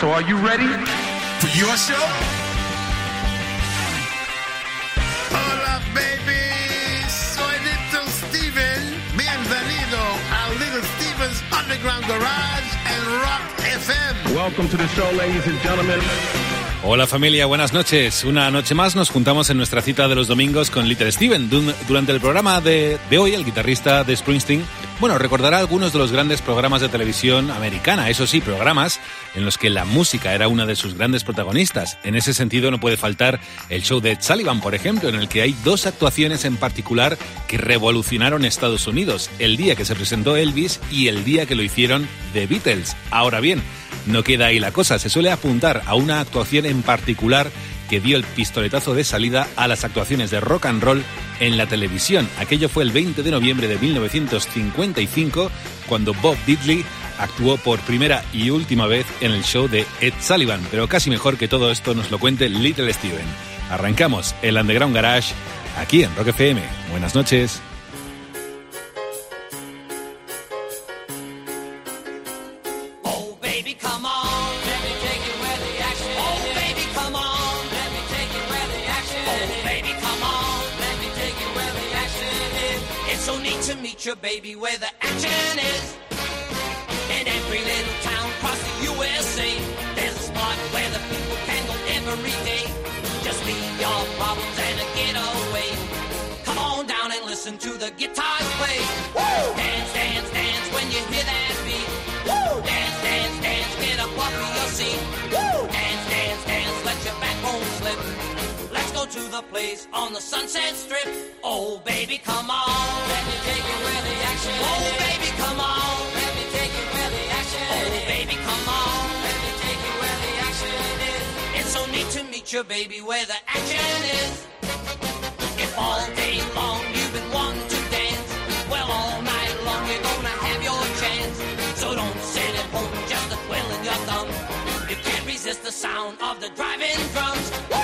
So are you ready? For your show? Hola, baby. Soy Little Steven. Bienvenido a Little Steven's Underground Garage and Rock FM. Welcome to the show, ladies and gentlemen. Hola familia, buenas noches. Una noche más nos juntamos en nuestra cita de los domingos con Little Steven. Durante el programa de, de hoy, el guitarrista de Springsteen, bueno, recordará algunos de los grandes programas de televisión americana, eso sí, programas en los que la música era una de sus grandes protagonistas. En ese sentido no puede faltar el show de Sullivan, por ejemplo, en el que hay dos actuaciones en particular que revolucionaron Estados Unidos, el día que se presentó Elvis y el día que lo hicieron The Beatles. Ahora bien, no queda ahí la cosa, se suele apuntar a una actuación en particular que dio el pistoletazo de salida a las actuaciones de rock and roll en la televisión. Aquello fue el 20 de noviembre de 1955, cuando Bob Diddley actuó por primera y última vez en el show de Ed Sullivan. Pero casi mejor que todo esto nos lo cuente Little Steven. Arrancamos el Underground Garage aquí en Rock FM. Buenas noches. Baby where the action is. In every little town across the USA, there's a spot where the people can go every day. Just leave your problems and get away. Come on down and listen to the guitars to the place on the Sunset Strip. Oh, baby, come on. Let me take you where the action is. Oh, baby, come on. Let me take you where the action is. Oh, baby, come on. Let me take you where the action is. It's so neat to meet your baby where the action is. If all day long you've been wanting to dance, well, all night long you're gonna have your chance. So don't sit at home just a twiddling your thumb. You can't resist the sound of the driving drums.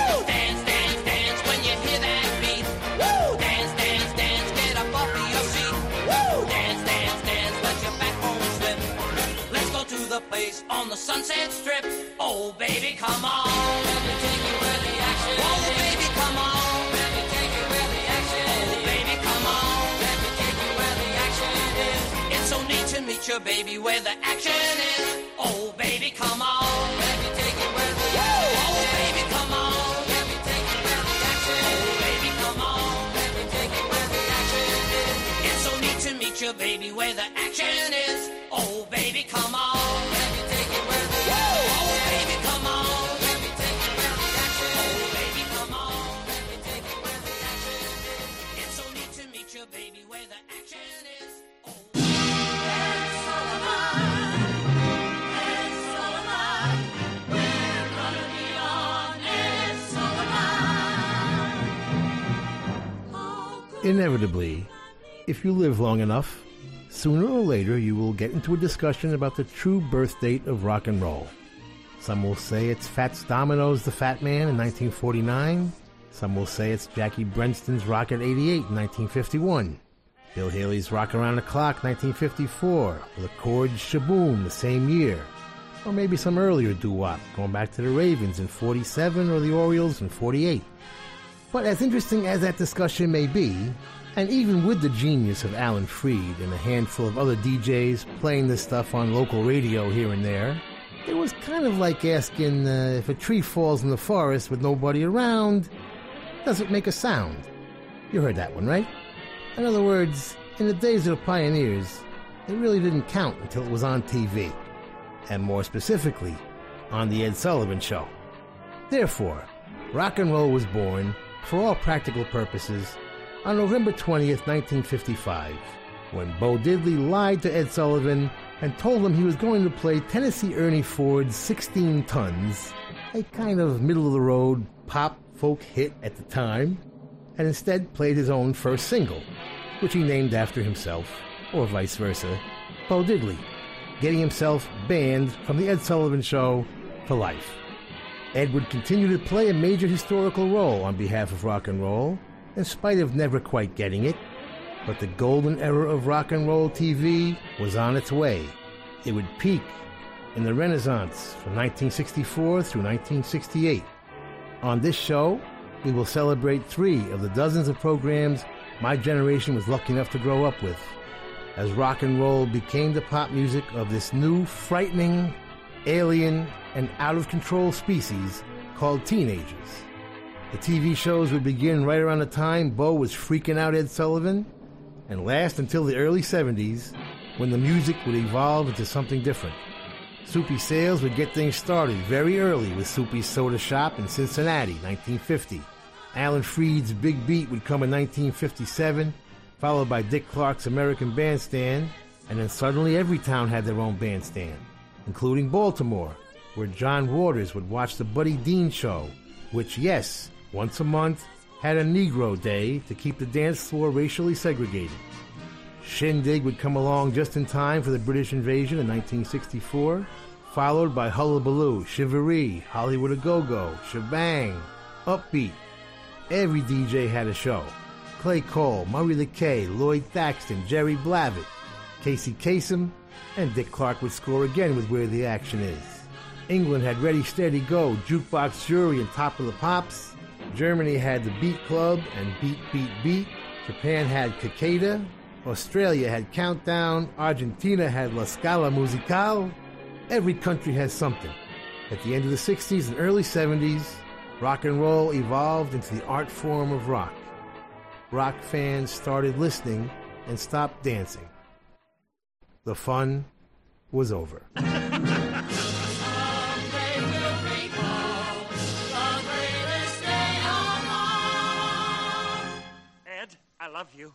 Sunset Strip. Oh, baby, come on. Let me take you where the action is. Oh, baby, come on. Let me take you where the action is. Oh, baby, come on. Let me take you where the action is. It's so neat to meet your baby where the action is. Oh, baby, come on. Let me take you where the action is. Oh, baby, come on. Let me take you where the action is. Oh, baby, come on. Let me take you where the action is. It's so neat to meet your baby where the Inevitably, if you live long enough, sooner or later you will get into a discussion about the true birth date of rock and roll. Some will say it's Fats Domino's The Fat Man in 1949. Some will say it's Jackie Brenston's Rocket 88 in 1951. Bill Haley's Rock Around the Clock 1954, or the Chords Sh-Boom the same year. Or maybe some earlier doo-wop, going back to the Ravens in 47 or the Orioles in 48. But as interesting as that discussion may be, and even with the genius of Alan Freed and a handful of other DJs playing this stuff on local radio here and there, it was kind of like asking uh, if a tree falls in the forest with nobody around, does it make a sound? You heard that one, right? In other words, in the days of the pioneers, it really didn't count until it was on TV, and more specifically, on The Ed Sullivan Show. Therefore, rock and roll was born, for all practical purposes, on November 20th, 1955, when Bo Diddley lied to Ed Sullivan and told him he was going to play Tennessee Ernie Ford's 16 Tons, a kind of middle of the road pop folk hit at the time, and instead played his own first single, which he named after himself, or vice versa, Bo Diddley, getting himself banned from The Ed Sullivan Show for life. Ed would continue to play a major historical role on behalf of rock and roll, in spite of never quite getting it. But the golden era of rock and roll TV was on its way. It would peak in the Renaissance from 1964 through 1968. On this show, we will celebrate three of the dozens of programs my generation was lucky enough to grow up with, as rock and roll became the pop music of this new, frightening, alien, and out of control species called teenagers. The TV shows would begin right around the time Bo was freaking out Ed Sullivan and last until the early 70s when the music would evolve into something different. Soupy Sales would get things started very early with Soupy's Soda Shop in Cincinnati, 1950. Alan Freed's Big Beat would come in 1957, followed by Dick Clark's American Bandstand, and then suddenly every town had their own bandstand, including Baltimore, where John Waters would watch the Buddy Dean Show, which, yes, once a month, had a Negro Day to keep the dance floor racially segregated. Shindig would come along just in time for the British invasion in 1964, followed by Hullabaloo, Shivaree, Hollywood A Go Go, Shebang, Upbeat. Every DJ had a show. Clay Cole, Murray the K, Lloyd Thaxton, Jerry Blavat, Casey Kasem, and Dick Clark would score again with Where the Action Is. England had Ready Steady Go, Jukebox Jury, and Top of the Pops. Germany had the Beat Club and Beat Beat Beat. Japan had Cicada. Australia had Countdown. Argentina had La Scala Musical. Every country has something. At the end of the 60s and early 70s, rock and roll evolved into the art form of rock. Rock fans started listening and stopped dancing. The fun was over. love you.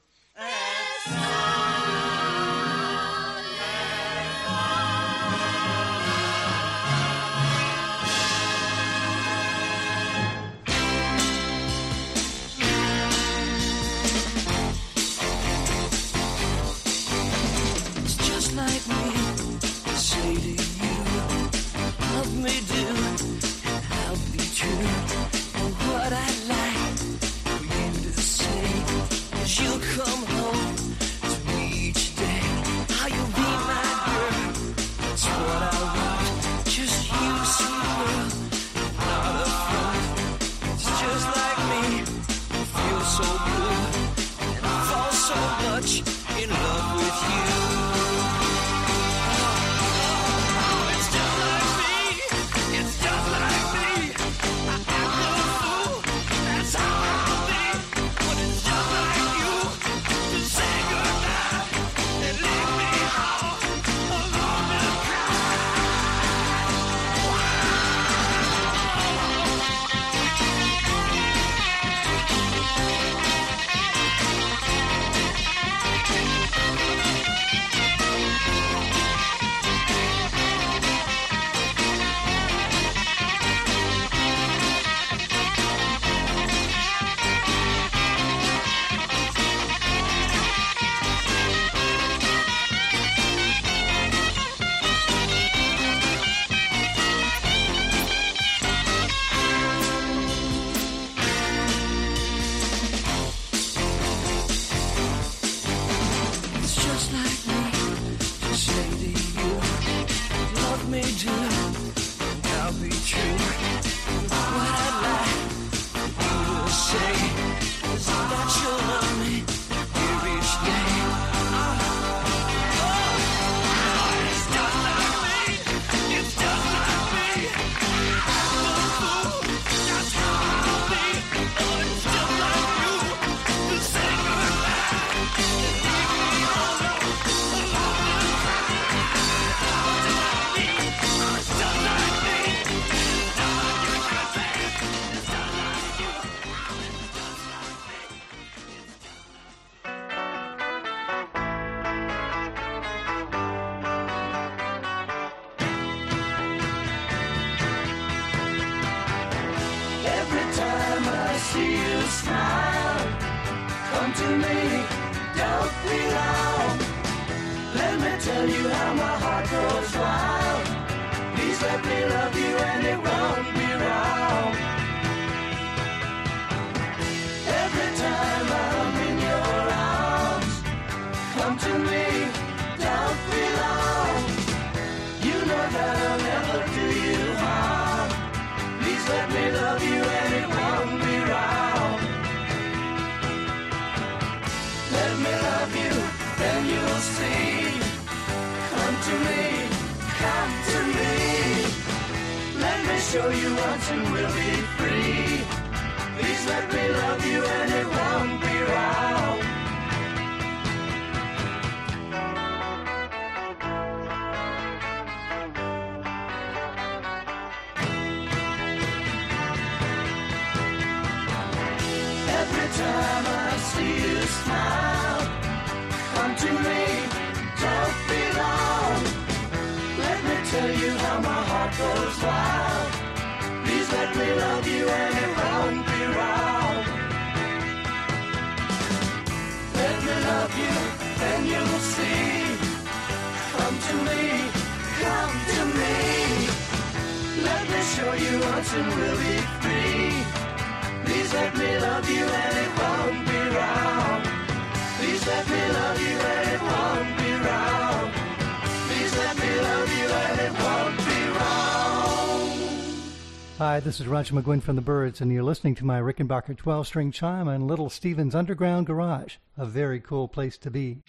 Love you and it won't be wrong. Let me love you, then you'll see. Come to me, come to me. Let me show you once and we'll be free. Please let me love you and it won't be wrong. Please let me love you and it won't be wrong. Please let me love you and it won't. Hi, this is Roger McGuinn from the Byrds, and you're listening to my Rickenbacker 12 string chime on Little Steven's Underground Garage. A very cool place to be.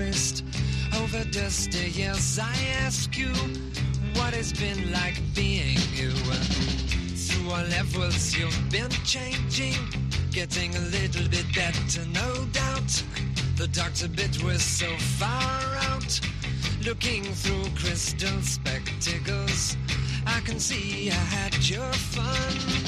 Over dusty years, I ask you what it's been like being you. Through all levels, you've been changing, getting a little bit better, no doubt. The doctor bit was so far out. Looking through crystal spectacles, I can see I had your fun.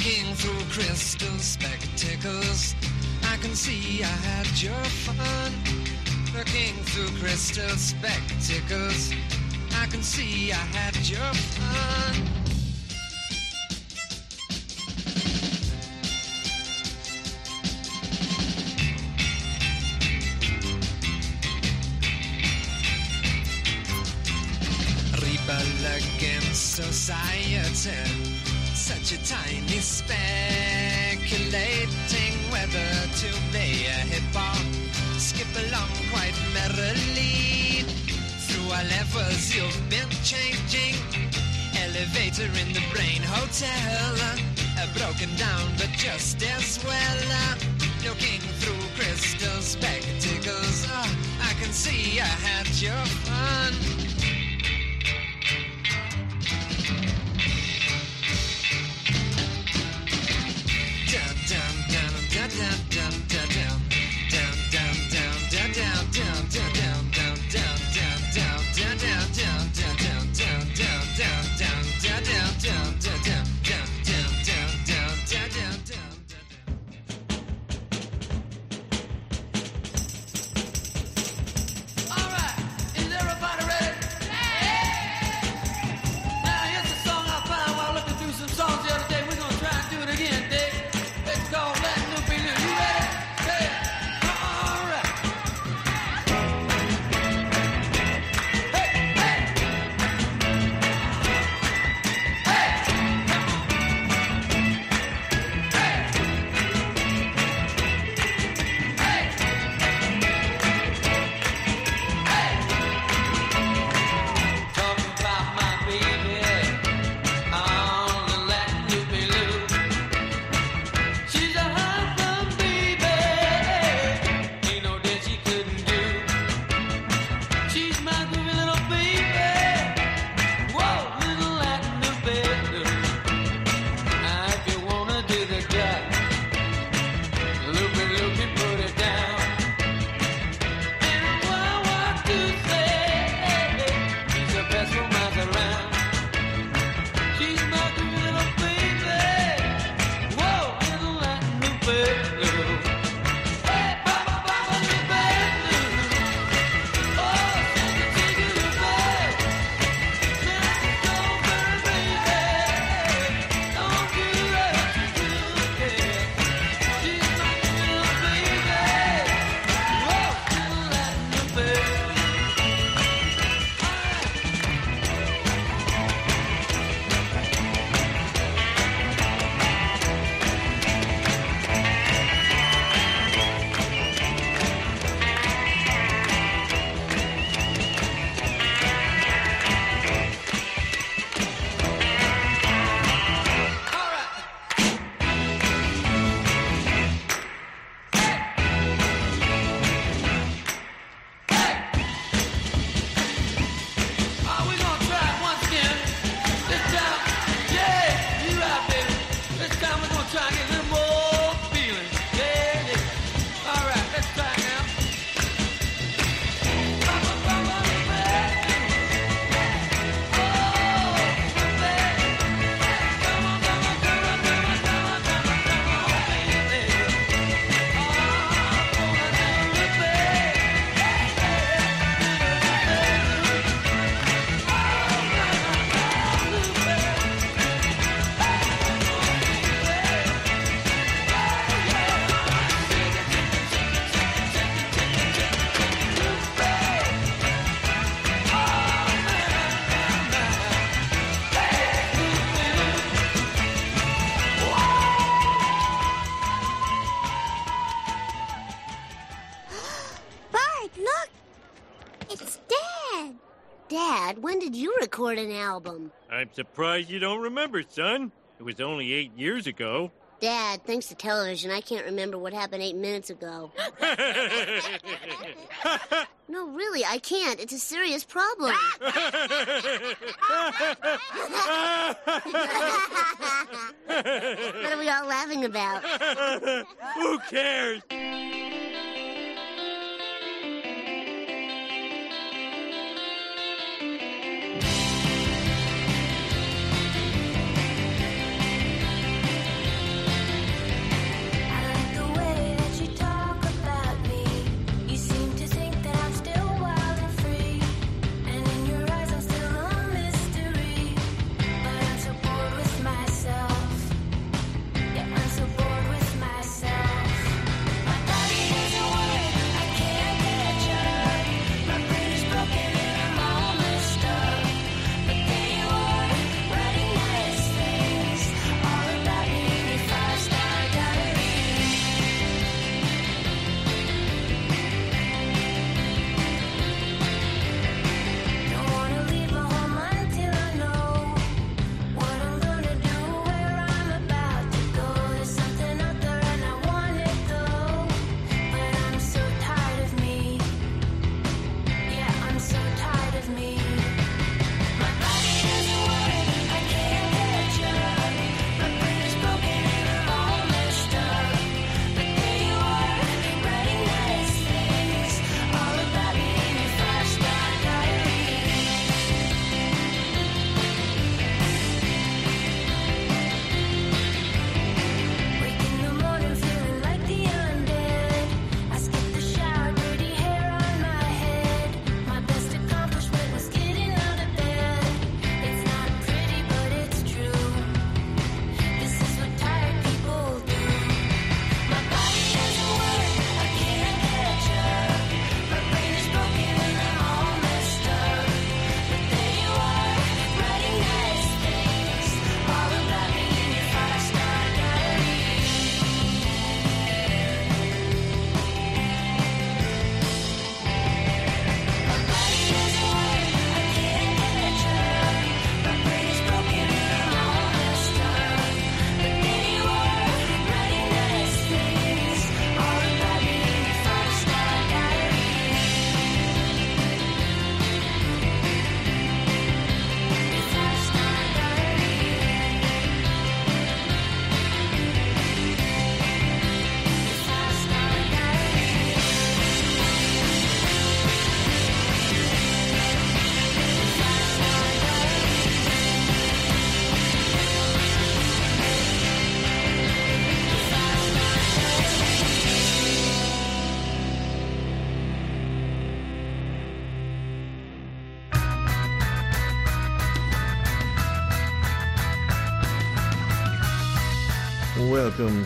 Looking through crystal spectacles, I can see I had your fun. Looking through crystal spectacles, I can see I had your fun. Society. Such a tiny speculating whether to play a hip hop. Skip along quite merrily. Through our levels, you've been changing. Elevator in the brain hotel. Uh, broken down, but just as well. Looking through crystal spectacles. Uh, I can see I had your fun. Alright, record an album? I'm surprised you don't remember, son. It was only eight years ago. Dad, thanks to television, I can't remember what happened eight minutes ago. No, really, I can't. It's a serious problem. what are we all laughing about? Who cares?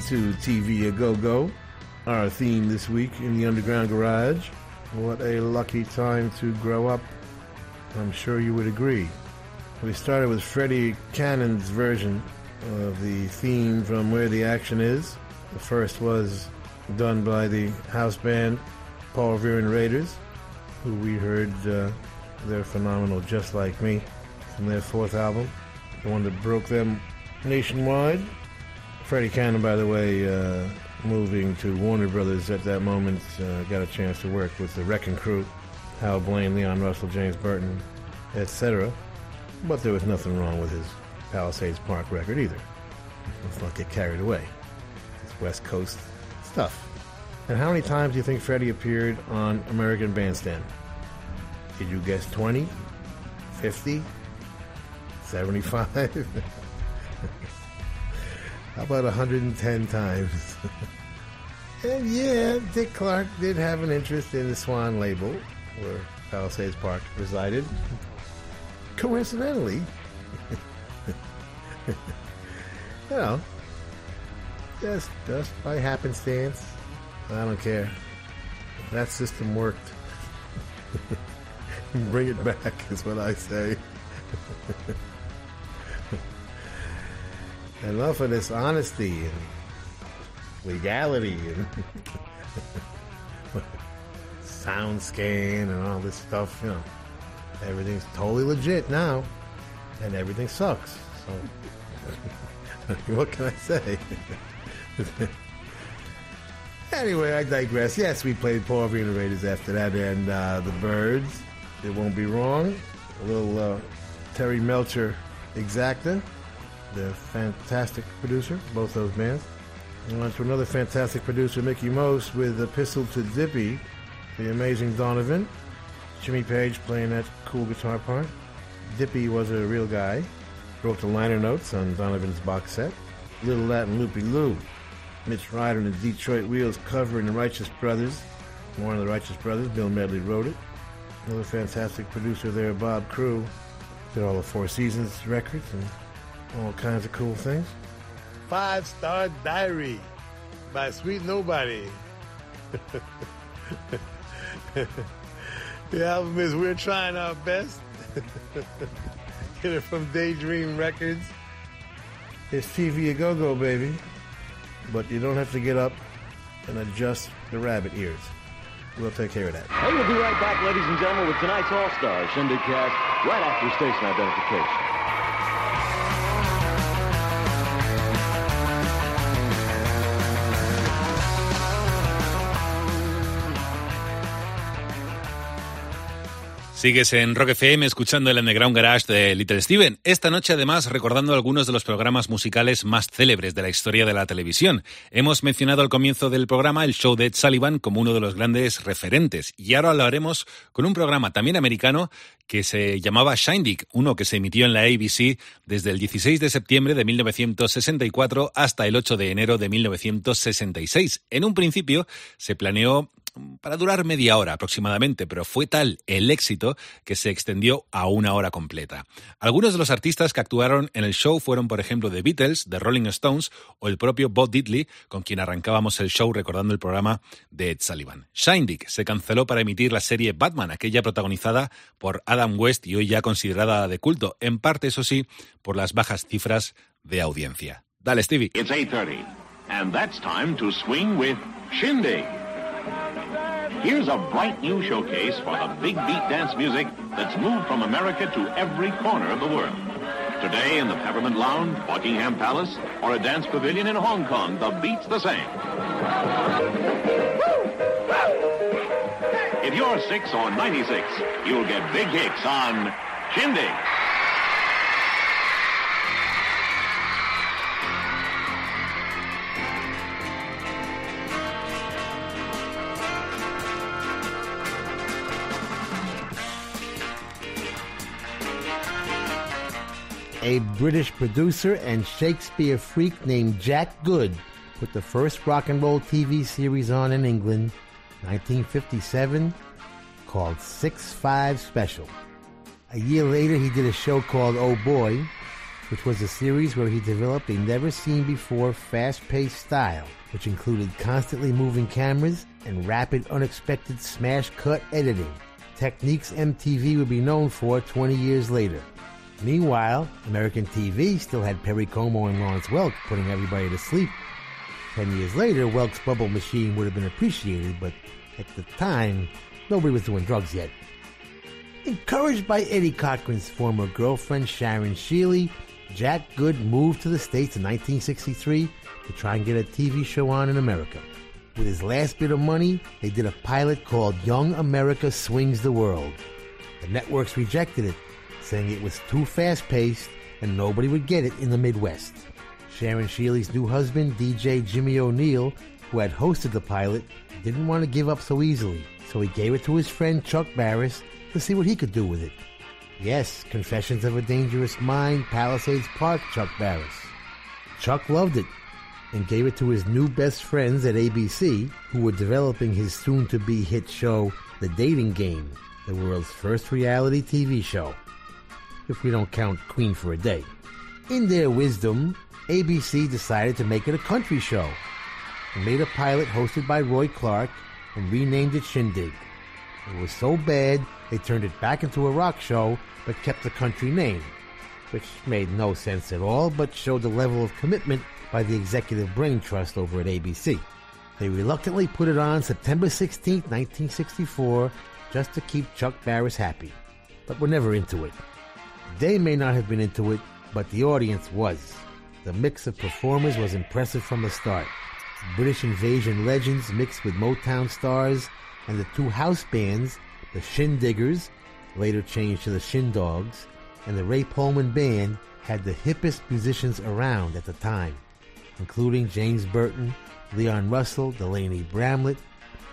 To TV A Go Go. Our theme this week in the Underground Garage. What a lucky time to grow up. I'm sure you would agree. We started with Freddie Cannon's version of the theme from Where the Action Is. The first was done by the house band Paul Revere Raiders, who we heard uh, their phenomenal Just Like Me from their fourth album, the one that broke them nationwide. Freddie Cannon, by the way, uh, moving to Warner Brothers at that moment, uh, got a chance to work with the Wrecking Crew, Hal Blaine, Leon Russell, James Burton, etc. But there was nothing wrong with his Palisades Park record either. Let's not get carried away. It's West Coast stuff. And how many times do you think Freddie appeared on American Bandstand? Did you guess 20? 50? 75? How about 110 times? and yeah, Dick Clark did have an interest in the Swan label, where Palisades Park resided. Coincidentally, you know, just just by happenstance, I don't care. That system worked. Bring it back is what I say. Enough of this honesty and legality and sound scan and all this stuff, you know. Everything's totally legit now, and everything sucks. So, what can I say? anyway, I digress. Yes, we played Paul and Raiders after that, and uh, the Byrds. It won't be wrong. A little uh, Terry Melcher Exacta, the fantastic producer, both those bands. And on to another fantastic producer, Mickie Most, with Epistle to Dippy, the amazing Donovan. Jimmy Page playing that cool guitar part. Dippy was a real guy. Wrote the liner notes on Donovan's box set. Little Latin Lupe Lu. Mitch Ryder and the Detroit Wheels covering the Righteous Brothers. One of the Righteous Brothers, Bill Medley wrote it. Another fantastic producer there, Bob Crewe. Did all the Four Seasons records and all kinds of cool things. Five Star Diary by Sweet Nobody. the album is We're Trying Our Best. Get it from Daydream Records. It's TV a go go, baby. But you don't have to get up and adjust the rabbit ears. We'll take care of that. Hey, we'll be right back, ladies and gentlemen, with tonight's All Stars Shindig Cast right after station identification. Sigues en Rock FM escuchando el Underground Garage de Little Steven. Esta noche además recordando algunos de los programas musicales más célebres de la historia de la televisión. Hemos mencionado al comienzo del programa el show de Sullivan como uno de los grandes referentes y ahora lo haremos con un programa también americano que se llamaba Shindig, uno que se emitió en la ABC desde el 16 de septiembre de 1964 hasta el 8 de enero de 1966. En un principio se planeó para durar media hora aproximadamente, pero fue tal el éxito que se extendió a una hora completa. Algunos de los artistas que actuaron en el show fueron, por ejemplo, The Beatles, The Rolling Stones o el propio Bob Diddley, con quien arrancábamos el show recordando el programa de Ed Sullivan. Shindig se canceló para emitir la serie Batman, aquella protagonizada por Adam West y hoy ya considerada de culto, en parte, eso sí, por las bajas cifras de audiencia. Dale, Stevie. It's 8.30, and that's time to swing with Shindig. Here's a bright new showcase for the big beat dance music that's moved from America to every corner of the world. Today in the Peppermint Lounge, Buckingham Palace, or a dance pavilion in Hong Kong, the beat's the same. If you're 6 or 96, you'll get big hicks on Shindig. A British producer and Shakespeare freak named Jack Good put the first rock and roll TV series on in England, 1957, called 6-5 Special. A year later, he did a show called Oh Boy, which was a series where he developed a never-seen-before fast-paced style, which included constantly moving cameras and rapid, unexpected smash-cut editing, techniques MTV would be known for 20 years later. Meanwhile, American TV still had Perry Como and Lawrence Welk putting everybody to sleep. Ten years later, Welk's bubble machine would have been appreciated, but at the time, nobody was doing drugs yet. Encouraged by Eddie Cochran's former girlfriend Sharon Sheeley, Jack Good moved to the States in 1963 to try and get a TV show on in America. With his last bit of money, they did a pilot called Young America Swings the World. The networks rejected it, saying it was too fast paced and nobody would get it in the Midwest. Sharon Sheeley's new husband, DJ Jimmy O'Neill, who had hosted the pilot, didn't want to give up so easily, so he gave it to his friend Chuck Barris to see what he could do with it. Yes, Confessions of a Dangerous Mind, Palisades Park, Chuck Barris. Chuck loved it and gave it to his new best friends at ABC, who were developing his soon to be hit show, The Dating Game, the world's first reality TV show. If we don't count Queen for a Day. In their wisdom, ABC decided to make it a country show and made a pilot hosted by Roy Clark and renamed it Shindig. It was so bad they turned it back into a rock show but kept the country name, which made no sense at all but showed the level of commitment by the executive brain trust over at ABC. They reluctantly put it on September 16, 1964, just to keep Chuck Barris happy. but were never into it. They may not have been into it, but the audience was. The mix of performers was impressive from the start. British invasion legends mixed with Motown stars, and the two house bands, the Shindiggers, later changed to the Shindogs, and the Ray Pohlman Band had the hippest musicians around at the time, including James Burton, Leon Russell, Delaney Bramlett,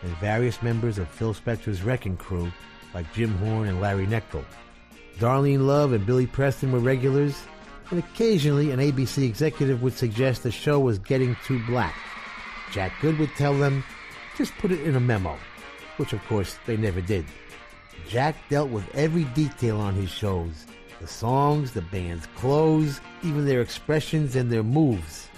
and various members of Phil Spector's Wrecking Crew like Jim Horn and Larry Knechtel. Darlene Love and Billy Preston were regulars, and occasionally an ABC executive would suggest the show was getting too black. Jack Good would tell them, just put it in a memo, which of course they never did. Jack dealt with every detail on his shows the songs, the band's clothes, even their expressions and their moves.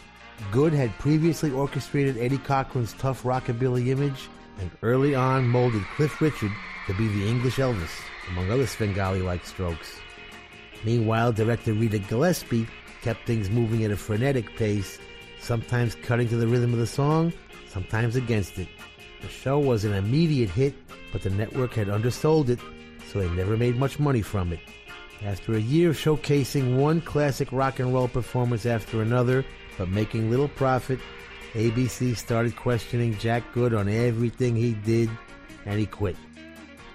Good had previously orchestrated Eddie Cochran's tough rockabilly image and early on molded Cliff Richard to be the English Elvis, among other Svengali like strokes. Meanwhile, director Rita Gillespie kept things moving at a frenetic pace, sometimes cutting to the rhythm of the song, sometimes against it. The show was an immediate hit, but the network had undersold it, so they never made much money from it. After a year of showcasing one classic rock and roll performance after another, but making little profit, ABC started questioning Jack Good on everything he did, and he quit.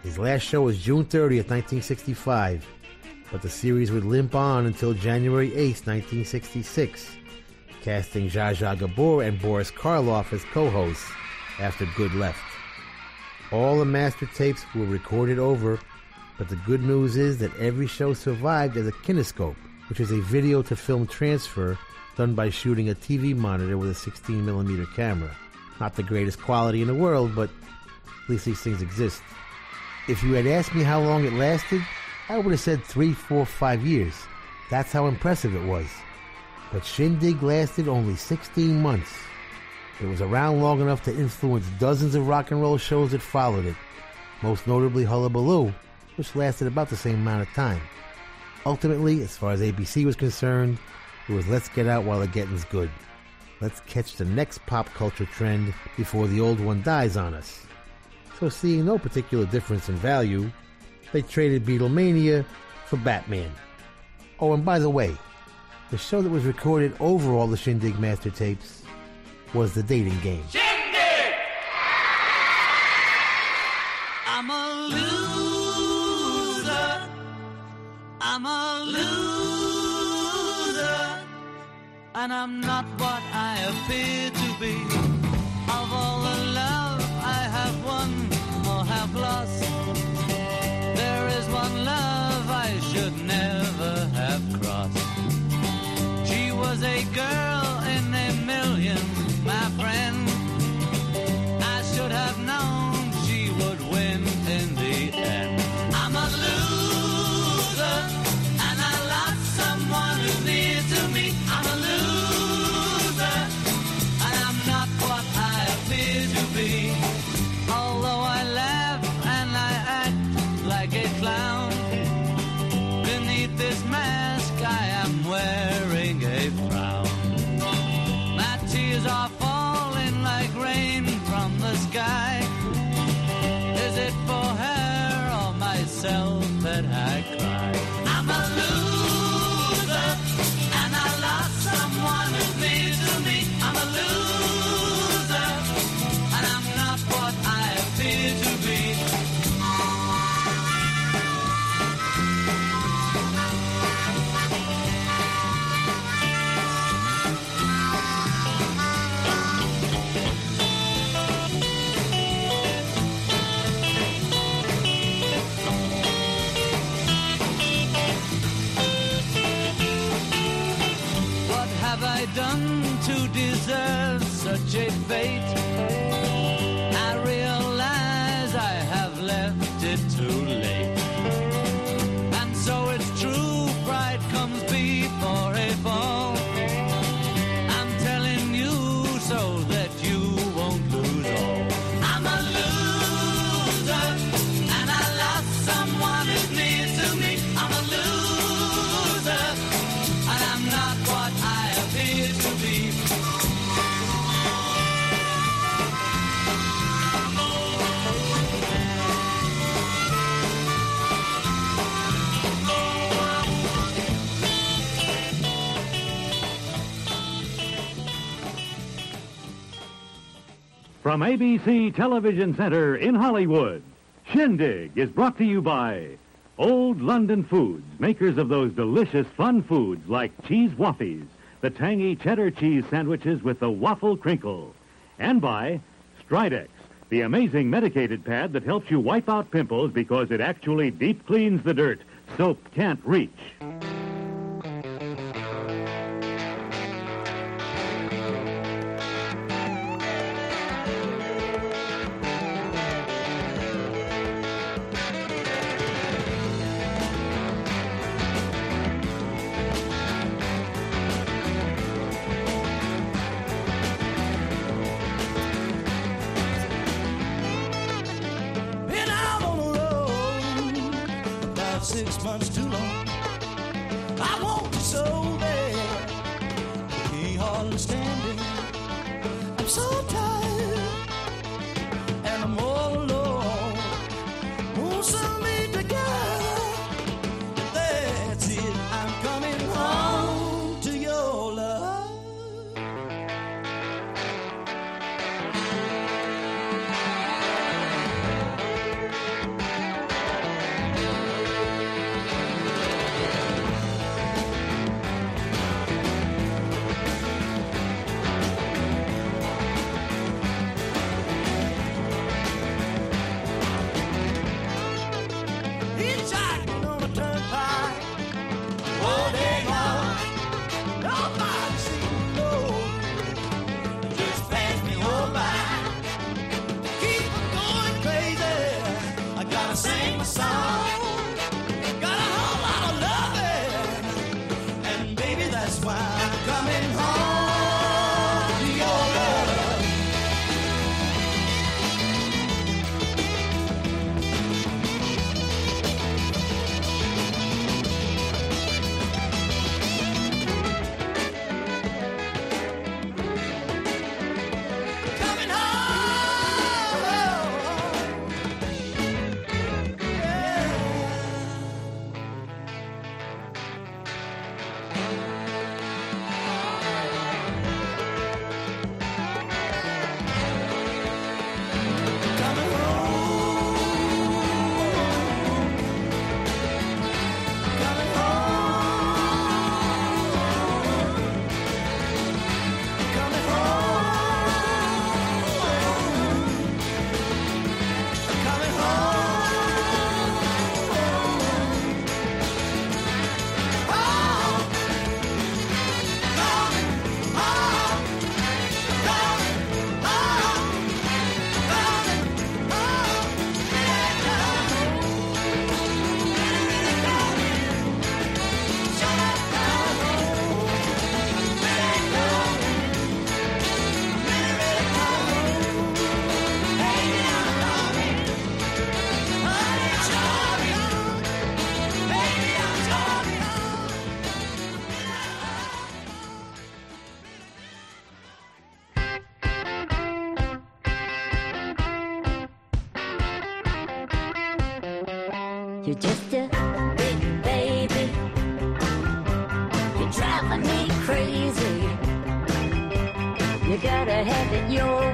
His last show was June 30th, 1965, but the series would limp on until January 8th, 1966, casting Zsa Zsa Gabor and Boris Karloff as co-hosts after Good left. All the master tapes were recorded over, but the good news is that every show survived as a kinescope, which is a video to film transfer done by shooting a TV monitor with a 16mm camera. Not the greatest quality in the world, but at least these things exist. If you had asked me how long it lasted, I would have said three, four, five years. That's how impressive it was. But Shindig lasted only 16 months. It was around long enough to influence dozens of rock and roll shows that followed it, most notably Hullabaloo, which lasted about the same amount of time. Ultimately, as far as ABC was concerned, it was let's get out while the getting's good. Let's catch the next pop culture trend before the old one dies on us. So, seeing no particular difference in value, they traded Beatlemania for Batman. Oh, and by the way, the show that was recorded over all the Shindig master tapes was The Dating Game. I'm a loser. I'm a loser. And I'm not what I appear to be. Lost, there is one love I should never have crossed. She was a girl in a million, From ABC Television Center in Hollywood, Shindig is brought to you by Old London Foods, makers of those delicious fun foods like cheese waffies, the tangy cheddar cheese sandwiches with the waffle crinkle, and by Stridex, the amazing medicated pad that helps you wipe out pimples because it actually deep cleans the dirt soap can't reach. You're just a big baby. You're driving me crazy. You gotta have it your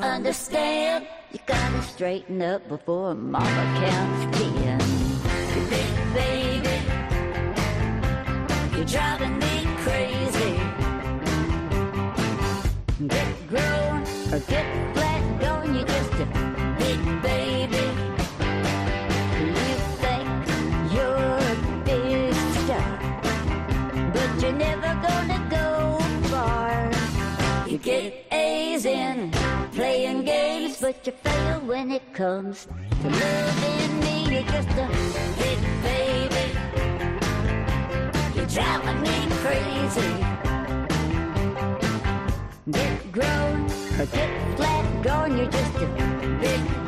understand? You gotta straighten up before mama counts ten. You big baby, you're driving me crazy. Get grown or get flat going, you're just a big baby. You think you're a big star, but you're never gonna go far. You get A's in playing games, but you fail when it comes to loving me. You're just a big baby. You're driving me crazy. Get grown or get flat going. You're just a big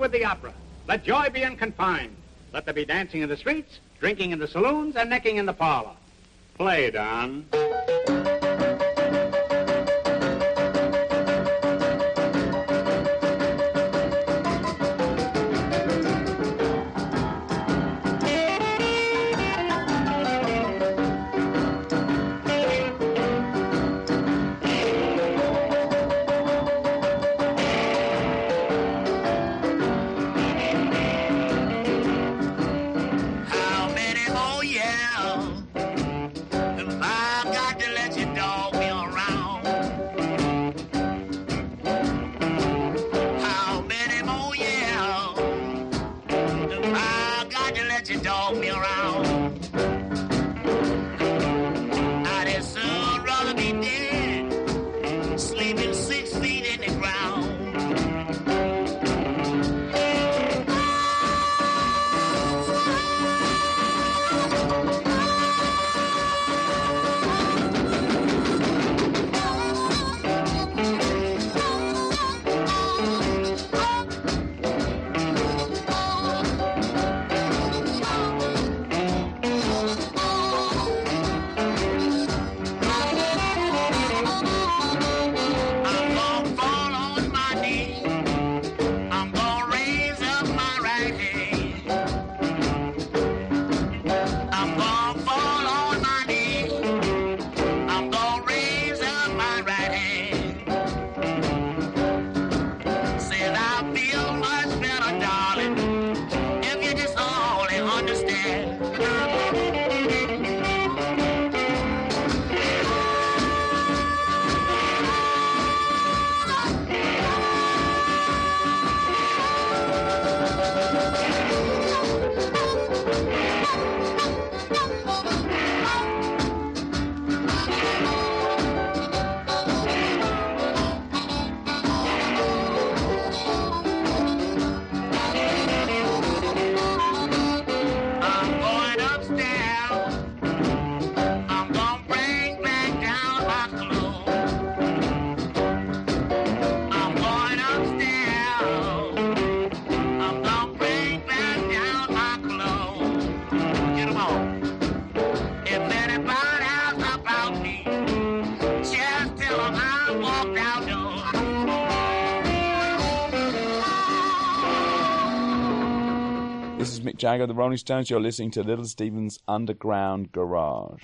with the opera. Let joy be unconfined. Let there be dancing in the streets, drinking in the saloons, and necking in the parlor. Play, Don. Tiger, the Rolling Stones. You're listening to Little Steven's Underground Garage.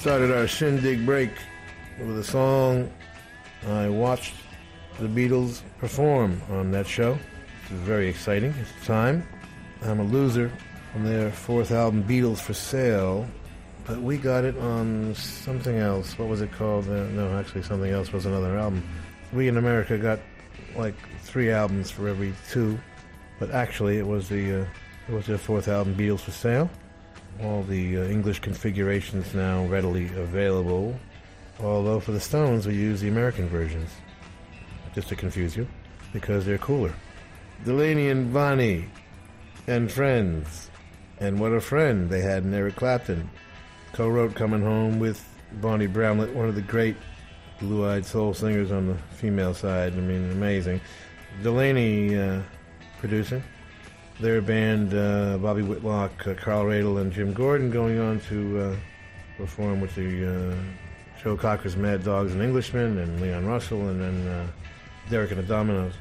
Started our shindig break with a song I watched the Beatles perform on that show. It was very exciting at the time. I'm a loser on their fourth album, Beatles for Sale, but we got it on something else. What was it called? Uh, no, actually, something else was another album. We in America got like three albums for every two, but actually, it was the uh, it was their fourth album, Beatles for Sale. All the uh, English configurations now readily available. Although for the Stones, we use the American versions, just to confuse you, because they're cooler. Delaney and Bonnie and Friends. And what a friend they had in Eric Clapton. Co wrote Coming Home with Bonnie Bramlett, one of the great blue eyed soul singers on the female side. I mean, amazing. Delaney uh. Their band, uh, Bobby Whitlock, uh, Carl Radle, and Jim Gordon, going on to uh, perform with the uh, Joe Cocker's Mad Dogs and Englishmen, and Leon Russell, and then uh, Derek and the Dominos.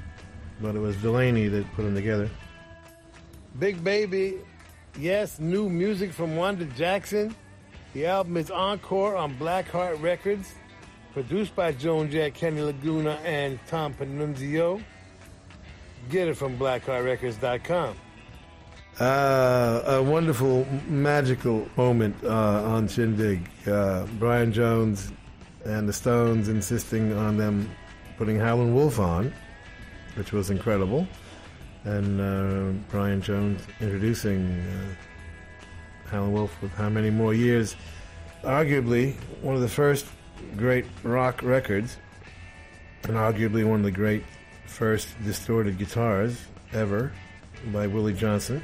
But it was Delaney that put them together. Big Baby, yes, new music from Wanda Jackson. The album is Encore on Blackheart Records, produced by Joan Jett, Kenny Laguna, and Tom Panunzio. Get it from blackheartrecords.com. Uh, a wonderful, magical moment uh, on Shindig. Uh, Brian Jones and the Stones insisting on them putting Howlin' Wolf on, which was incredible. And uh, Brian Jones introducing uh, Howlin' Wolf with how many more years. Arguably one of the first great rock records, and arguably one of the great first distorted guitars ever by Willie Johnson.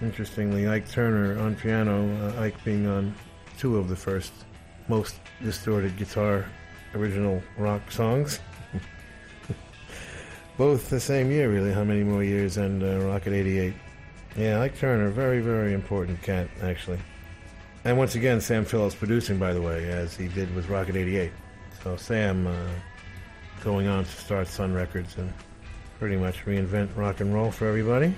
Interestingly, Ike Turner on piano, uh, Ike being on two of the first most distorted guitar original rock songs. Both the same year, really. How many more years? And uh, Rocket 88. Yeah, Ike Turner, very, very important cat, actually. And once again, Sam Phillips producing, by the way, as he did with Rocket 88. So Sam uh, going on to start Sun Records and pretty much reinvent rock and roll for everybody.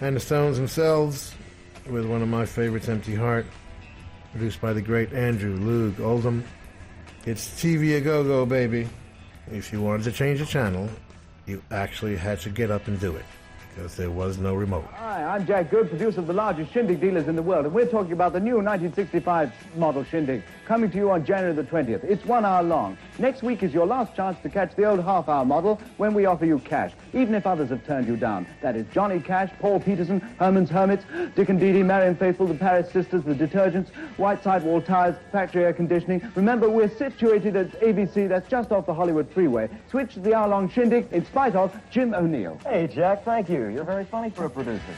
And the Stones themselves, with one of my favorites, Empty Heart, produced by the great Andrew Loog Oldham. It's TV a go go, baby. If you wanted to change the channel, you actually had to get up and do it because there was no remote. Hi, I'm Jack Good, producer of the largest Shindig dealers in the world, and we're talking about the new 1965 model Shindig, coming to you on January the 20th. It's one hour long. Next week is your last chance to catch the old half-hour model when we offer you cash, even if others have turned you down. That is Johnny Cash, Paul Petersen, Herman's Hermits, Dick and Dee Dee, Marianne Faithfull, the Paris Sisters, the Detergents, White Sidewall Tires, Factory Air Conditioning. Remember, we're situated at ABC, that's just off the Hollywood Freeway. Switch to the hour-long Shindig in spite of Jim O'Neill. Hey, Jack, thank you. You're very funny for a producer.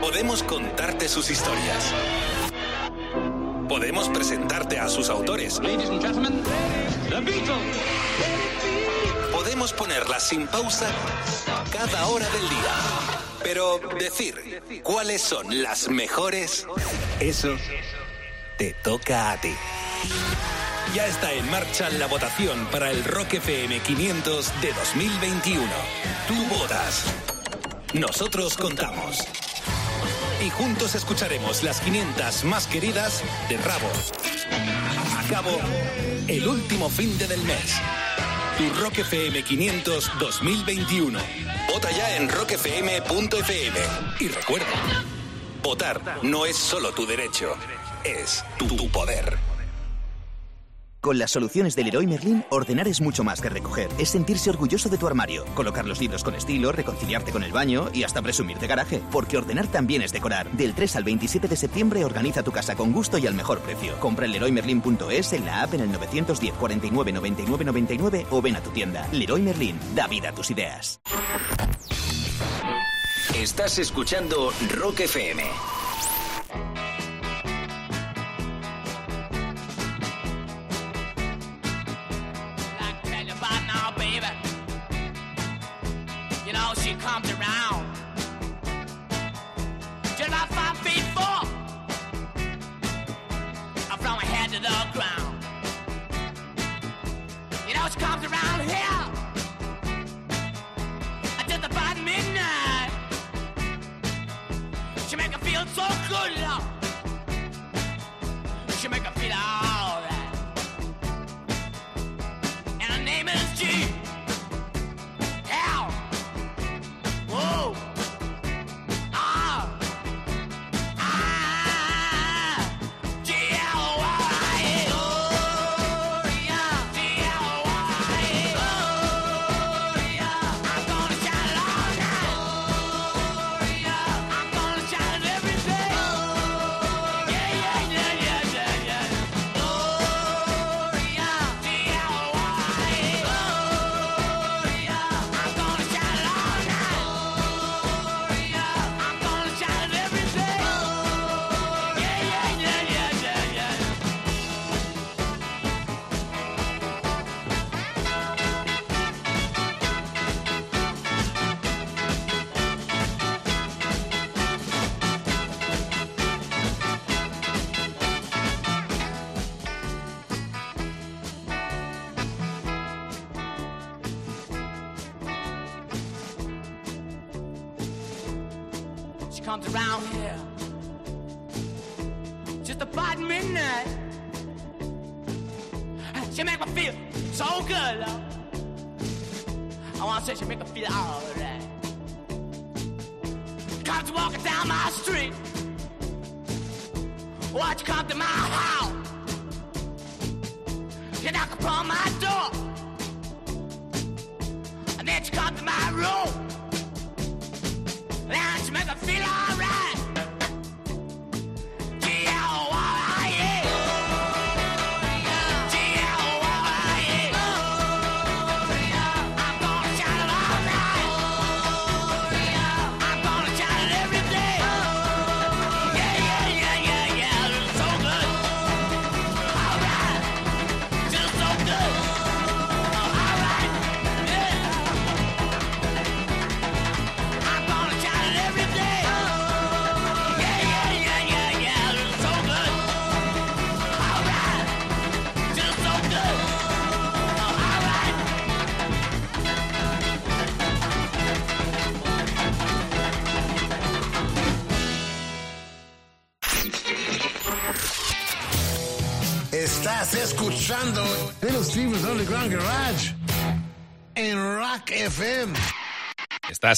Podemos contarte sus historias. Podemos presentarte a sus autores. Podemos ponerlas sin pausa cada hora del día. Pero decir cuáles son las mejores, eso te toca a ti. Ya está en marcha la votación para el Rock FM 500 de 2021. Tú votas. Nosotros contamos. Y juntos escucharemos las 500 más queridas de Rabo. Acabo el último fin de del mes. Tu Rock FM 500 2021. Vota ya en rockfm.fm. Y recuerda, votar no es solo tu derecho, es tu, tu poder. Con las soluciones del Leroy Merlin, ordenar es mucho más que recoger. Es sentirse orgulloso de tu armario, colocar los libros con estilo, reconciliarte con el baño y hasta presumir de garaje. Porque ordenar también es decorar. Del 3 al 27 de septiembre organiza tu casa con gusto y al mejor precio. Compra en leroymerlin.es en la app en el 910 49 99 99 o ven a tu tienda. Leroy Merlin, da vida a tus ideas. Estás escuchando Rock FM. Comes around. Just about five feet four. A the ground. You know she comes around here at just about midnight. She make her feel so good, love. She make her feel alright. And her name is G. Comes around here just about midnight. She make me feel so good, love. I wanna say she make me feel alright. Comes walking down my street.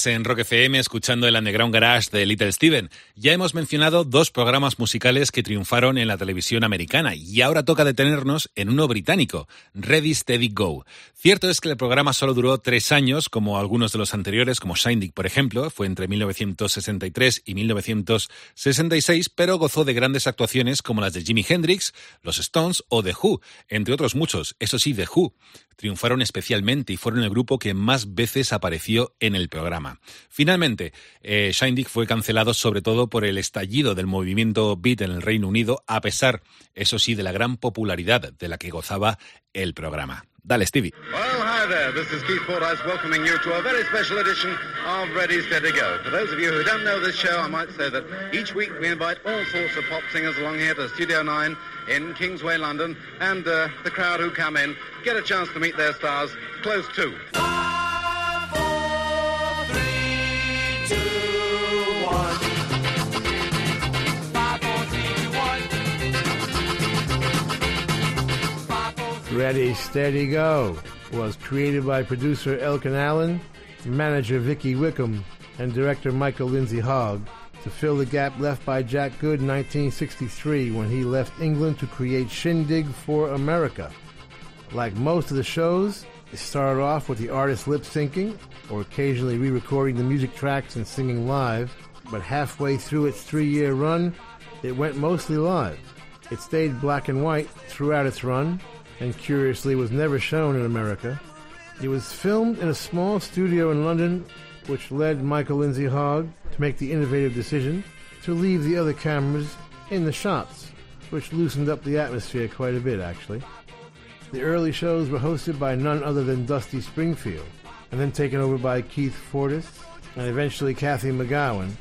En Rock FM escuchando el Underground Garage de Little Steven. Ya hemos mencionado dos programas musicales que triunfaron en la televisión americana y ahora toca detenernos en uno británico, Ready Steady Go. Cierto es que el programa solo duró tres años, como algunos de los anteriores, como Shindig, por ejemplo, fue entre 1963 y 1966, pero gozó de grandes actuaciones como las de Jimi Hendrix, los Stones o The Who, entre otros muchos. Eso sí, The Who triunfaron especialmente y fueron el grupo que más veces apareció en el programa. Finalmente, eh, Shindig fue cancelado sobre todo por el estallido del movimiento beat en el Reino Unido, a pesar, eso sí, de la gran popularidad de la que gozaba el programa. Dale, Stevie. Well, hi there. This is Keith Fordyce welcoming you to a very special edition of Ready, Steady, Go. For those of you who don't know this show, I might say that each week we invite all sorts of pop singers along here to Studio 9 in Kingsway, London, and uh, the crowd who come in get a chance to meet their stars. Close to. Ready, Steady, Go. Was created by producer Elkan Allan, manager Vicky Wickham, and director Michael Lindsay Hogg to fill the gap left by Jack Good in 1963 when he left England to create Shindig for America. Like most of the shows, it started off with the artist lip syncing or occasionally re recording the music tracks and singing live, but halfway through its three year run, it went mostly live. It stayed black and white throughout its run, and curiously was never shown in America. It was filmed in a small studio in London, which led Michael Lindsay Hogg to make the innovative decision to leave the other cameras in the shots, which loosened up the atmosphere quite a bit, actually. The early shows were hosted by none other than Dusty Springfield, and then taken over by Keith Fordyce, and eventually Cathy McGowan,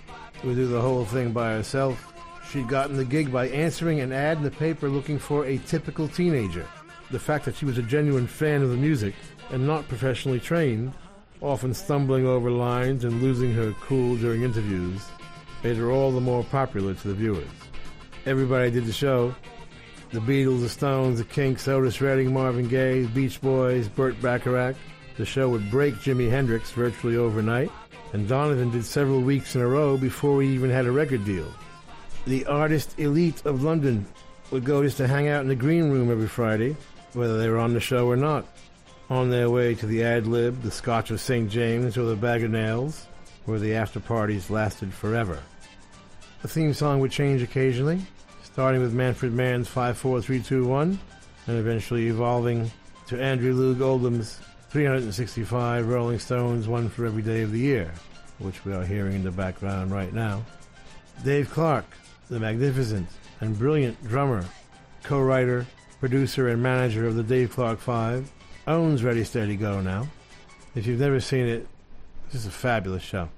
who would do the whole thing by herself. She'd gotten the gig by answering an ad in the paper looking for a typical teenager. The fact that she was a genuine fan of the music and not professionally trained, often stumbling over lines and losing her cool during interviews, made her all the more popular to the viewers. Everybody did the show. The Beatles, the Stones, the Kinks, Otis Redding, Marvin Gaye, Beach Boys, Burt Bacharach. The show would break Jimi Hendrix virtually overnight, and Donovan did several weeks in a row before he even had a record deal. The artist elite of London would go just to hang out in the green room every Friday, whether they were on the show or not, on their way to the ad lib, the Scotch of St. James, or the Bag of Nails, where the after parties lasted forever. The theme song would change occasionally, starting with Manfred Mann's 54321 and eventually evolving to Andrew Loog Oldham's 365 Rolling Stones, one for every day of the year, which we are hearing in the background right now. Dave Clark, the magnificent and brilliant drummer, co-writer, producer, and manager of the Dave Clark Five, owns Ready Steady Go now. If you've never seen it, this is a fabulous show.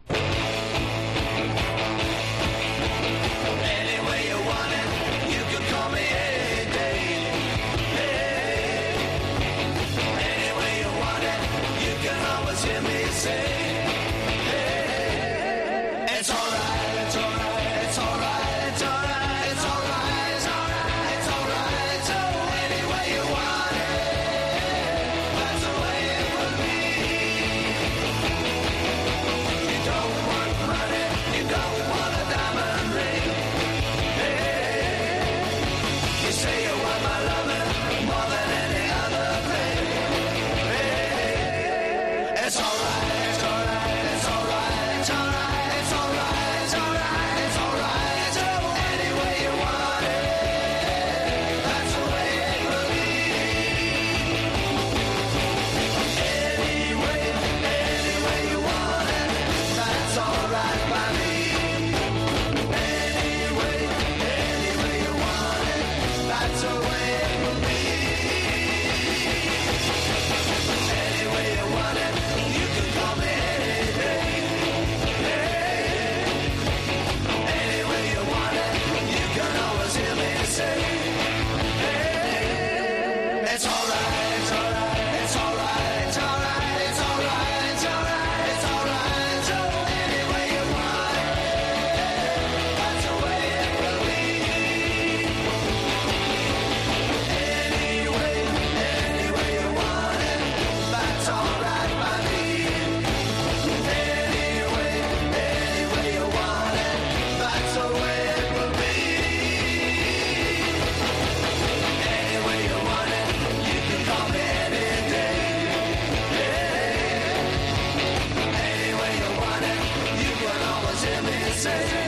Say.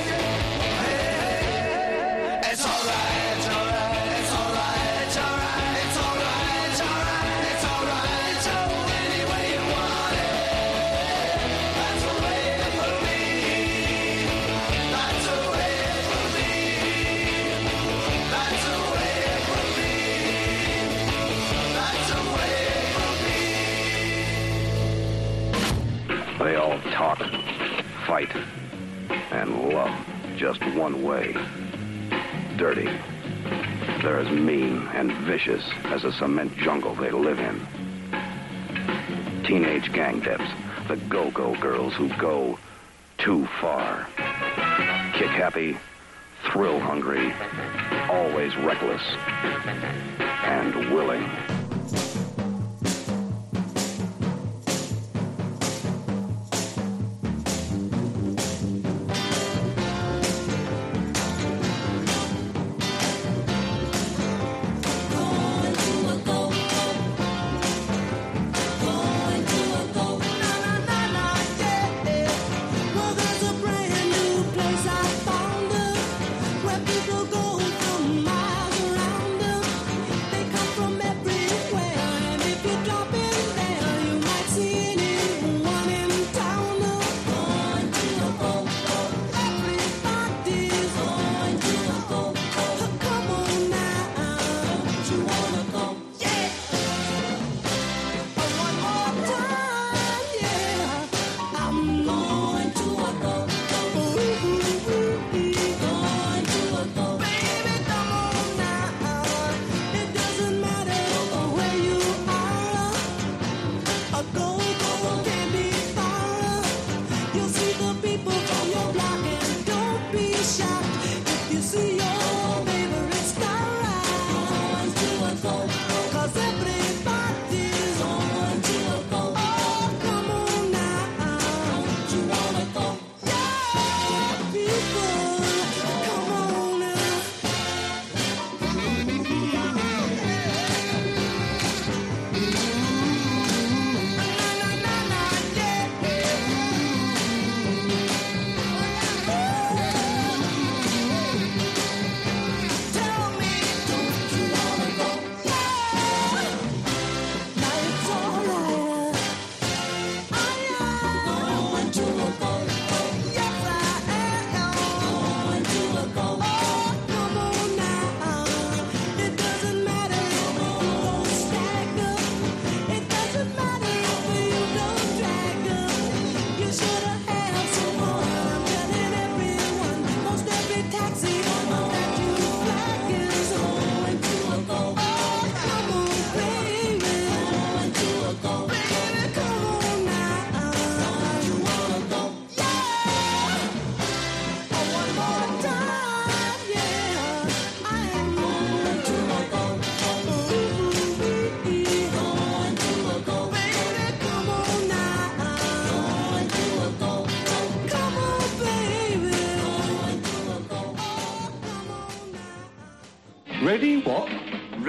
One way. Dirty. They're as mean and vicious as the cement jungle they live in. Teenage gang debs, the go-go girls who go too far. Kick happy, thrill hungry, always reckless, and willing.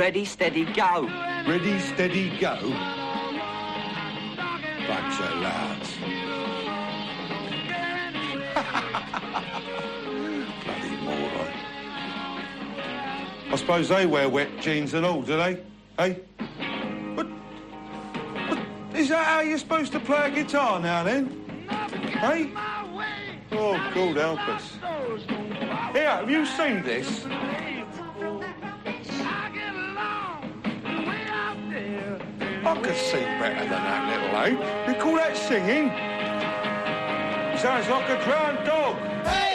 Ready, steady, go. Ready, steady, go. Bunch of lads. Bloody moron. I suppose they wear wet jeans and all, do they? Hey? But, but is that how you're supposed to play a guitar now then? Hey? Oh, God help us. Here, have you seen this? I could sing better than that little ape. You call that singing? Sounds like a drowned dog. Cars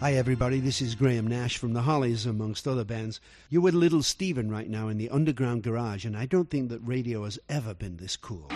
Hi, everybody. This is Graham Nash from the Hollies, amongst other bands. You're with Little Steven right now in the Underground Garage, and I don't think that radio has ever been this cool.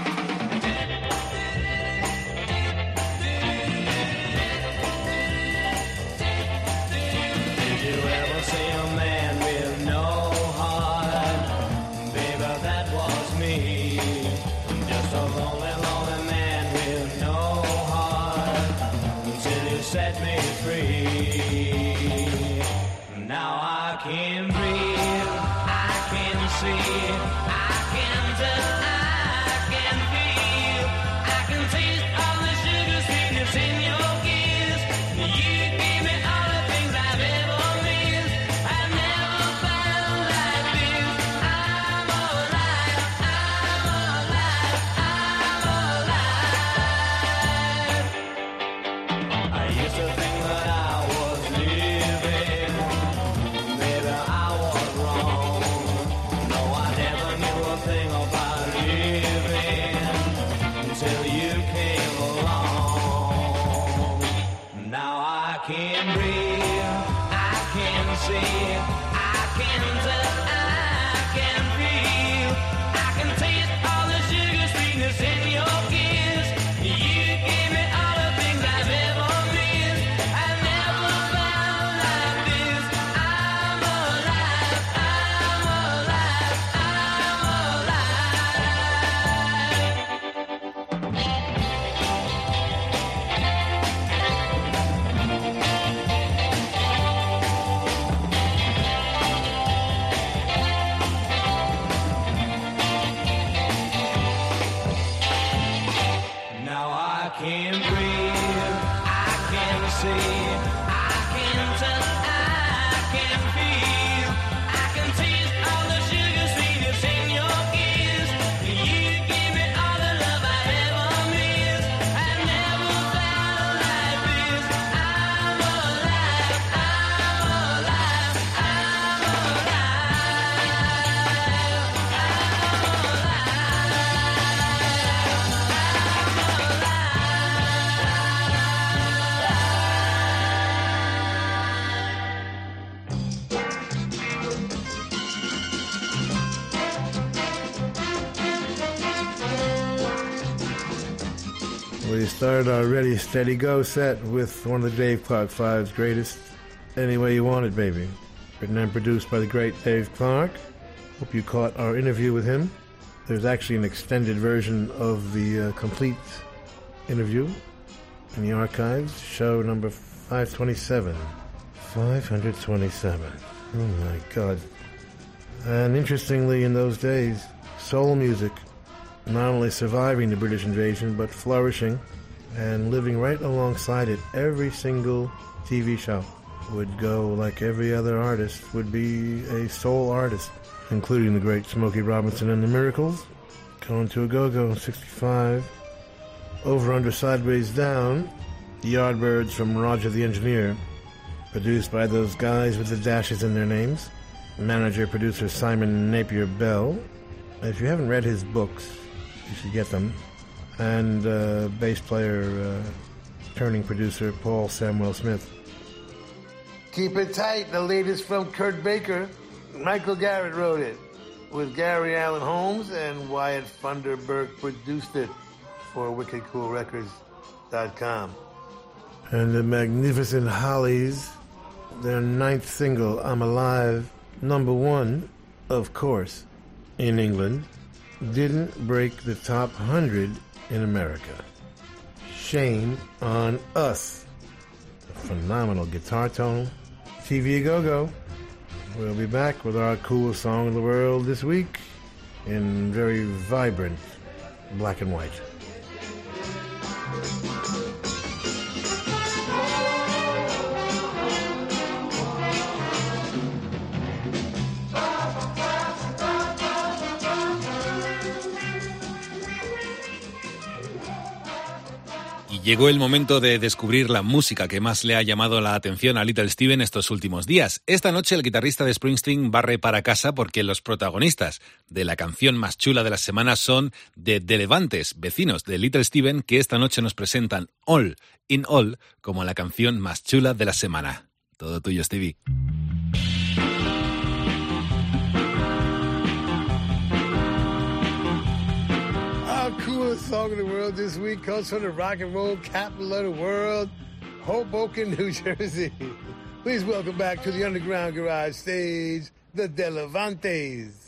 Started our Ready Steady Go set with one of the Dave Clark Five's greatest Any Way You Want It, Baby. Written and produced by the great Dave Clark. Hope you caught our interview with him. There's actually an extended version of the uh, complete interview in the archives, show number 527. 527. Oh my god. And interestingly, in those days, soul music not only surviving the British invasion, but flourishing and living right alongside it. Every single TV show would go like every other artist, would be a soul artist, including the great Smokey Robinson and the Miracles. Going to a go-go, 65. Over Under Sideways Down, the Yardbirds from Roger the Engineer, produced by those guys with the dashes in their names. Manager producer Simon Napier Bell. If you haven't read his books, you should get them. And uh, bass player, uh, turning producer Paul Samwell-Smith. Keep it tight. The latest from Kurt Baker. Michael Garrett wrote it with Gary Allen Holmes and Wyatt Funderburk produced it for WickedCoolRecords.com. And the magnificent Hollies, their ninth single, I'm Alive, number one, of course, in England, didn't break the top 100 in America. Shame on us. A phenomenal guitar tone. TV Go Go. We'll be back with our coolest song in the world this week in very vibrant black and white. Llegó el momento de descubrir la música que más le ha llamado la atención a Little Steven estos últimos días. Esta noche el guitarrista de Springsteen barre para casa porque los protagonistas de la canción más chula de la semana son de The Levantes, vecinos de Little Steven, que esta noche nos presentan All in All como la canción más chula de la semana. Todo tuyo, Stevie. song of the world this week comes from the rock and roll capital of the world, Hoboken, New Jersey. Please welcome back to the Underground Garage stage, the Delevantes.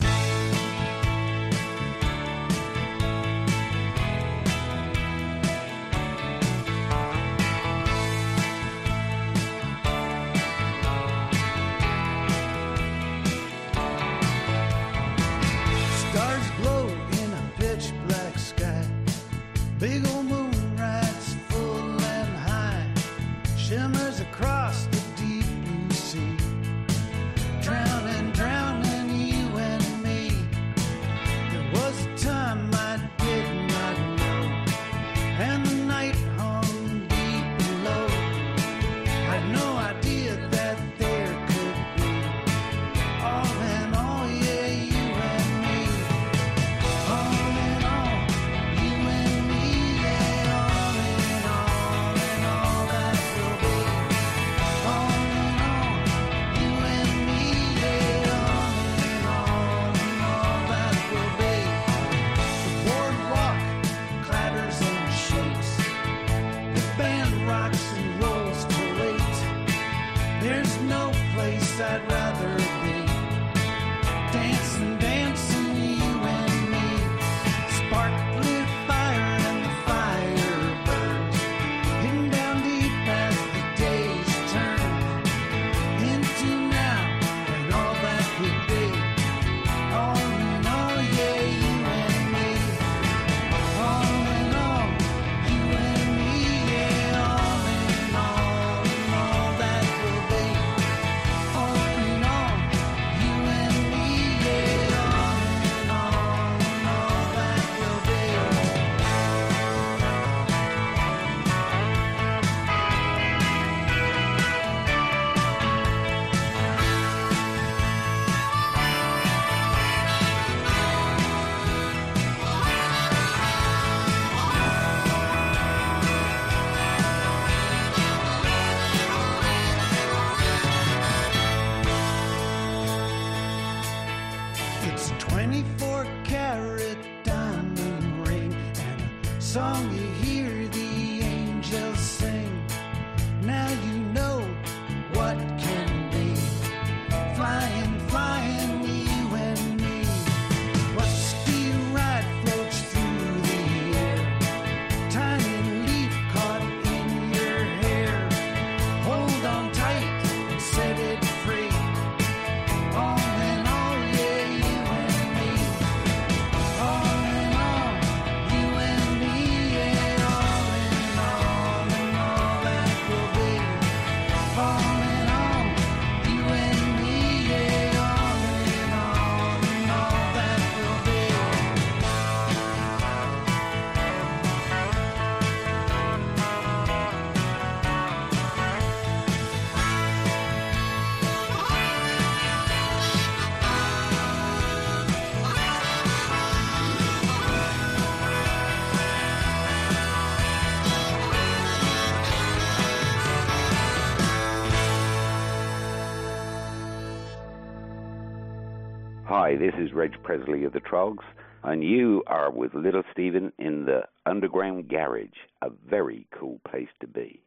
Hi, this is Reg Presley of the Troggs, and you are with Little Steven in the Underground Garage, a very cool place to be.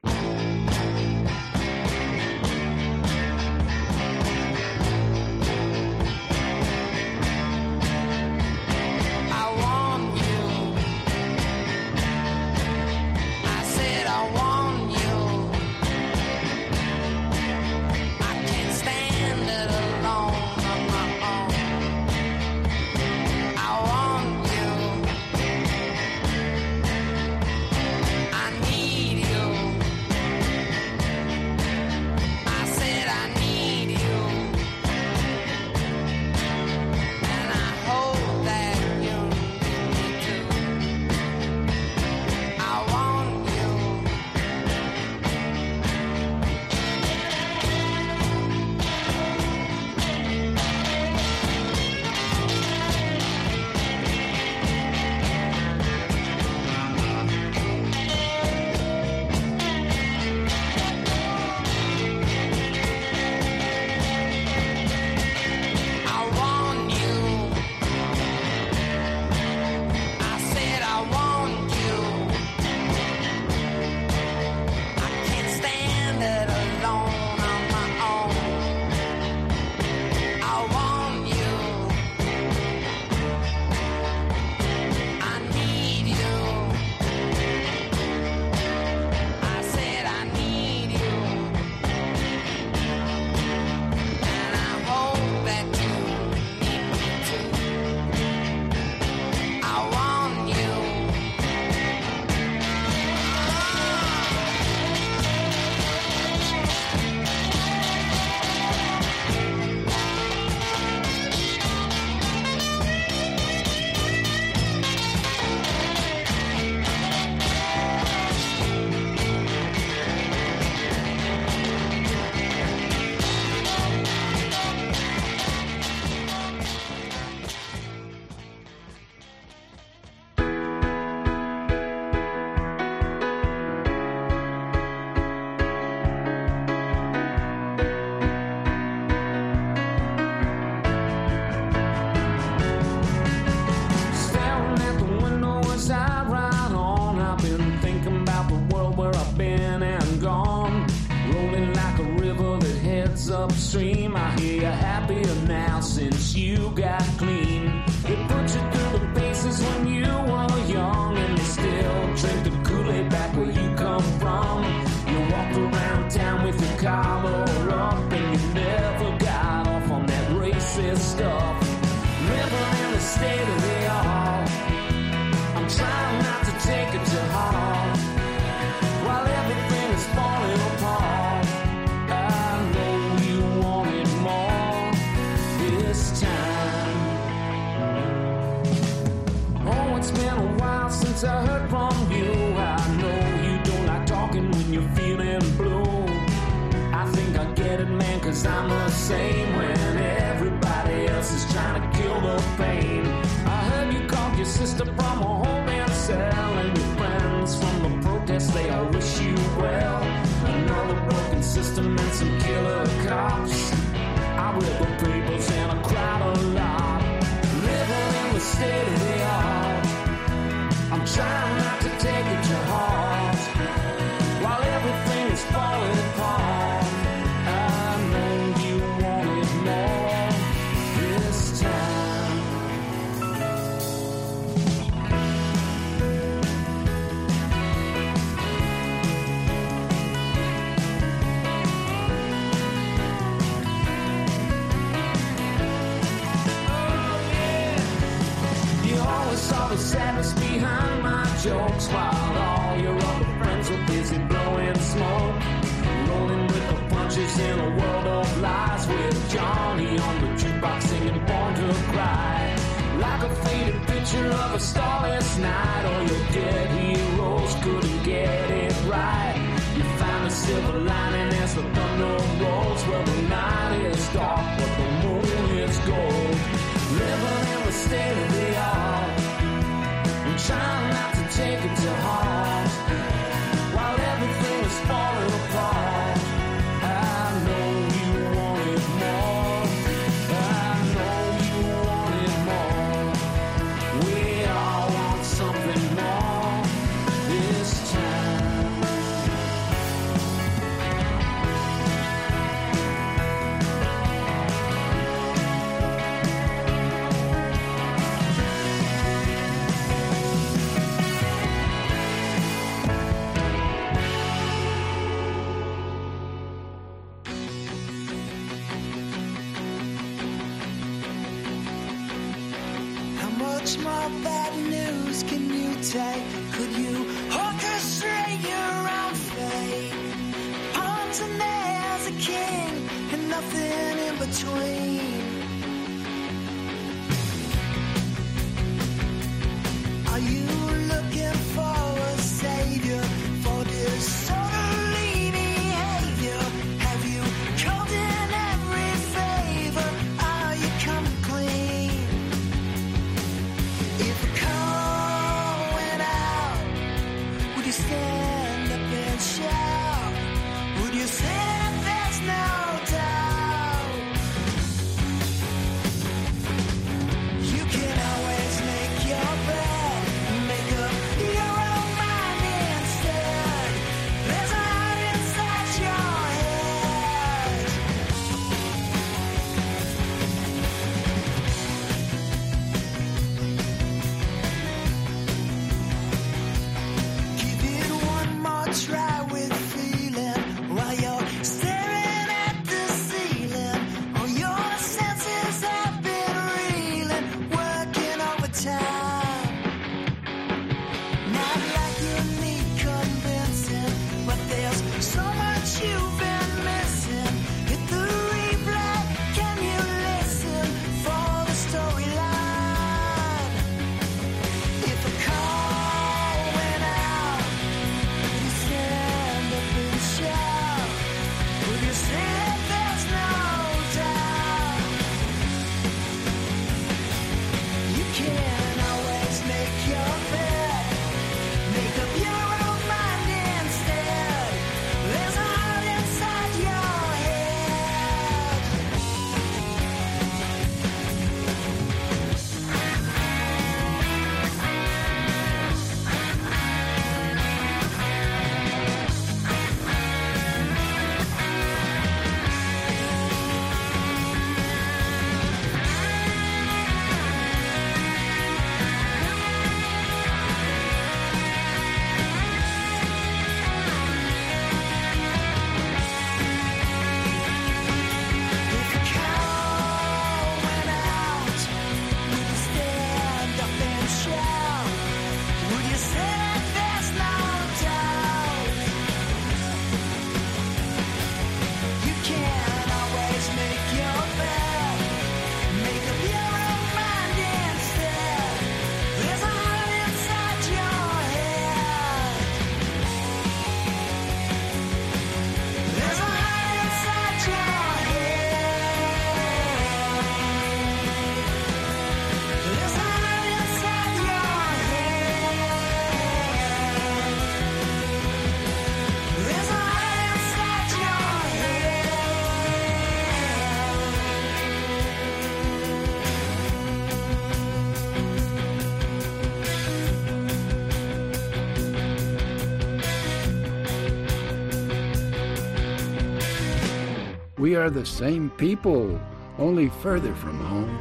We are the same people, only further from home.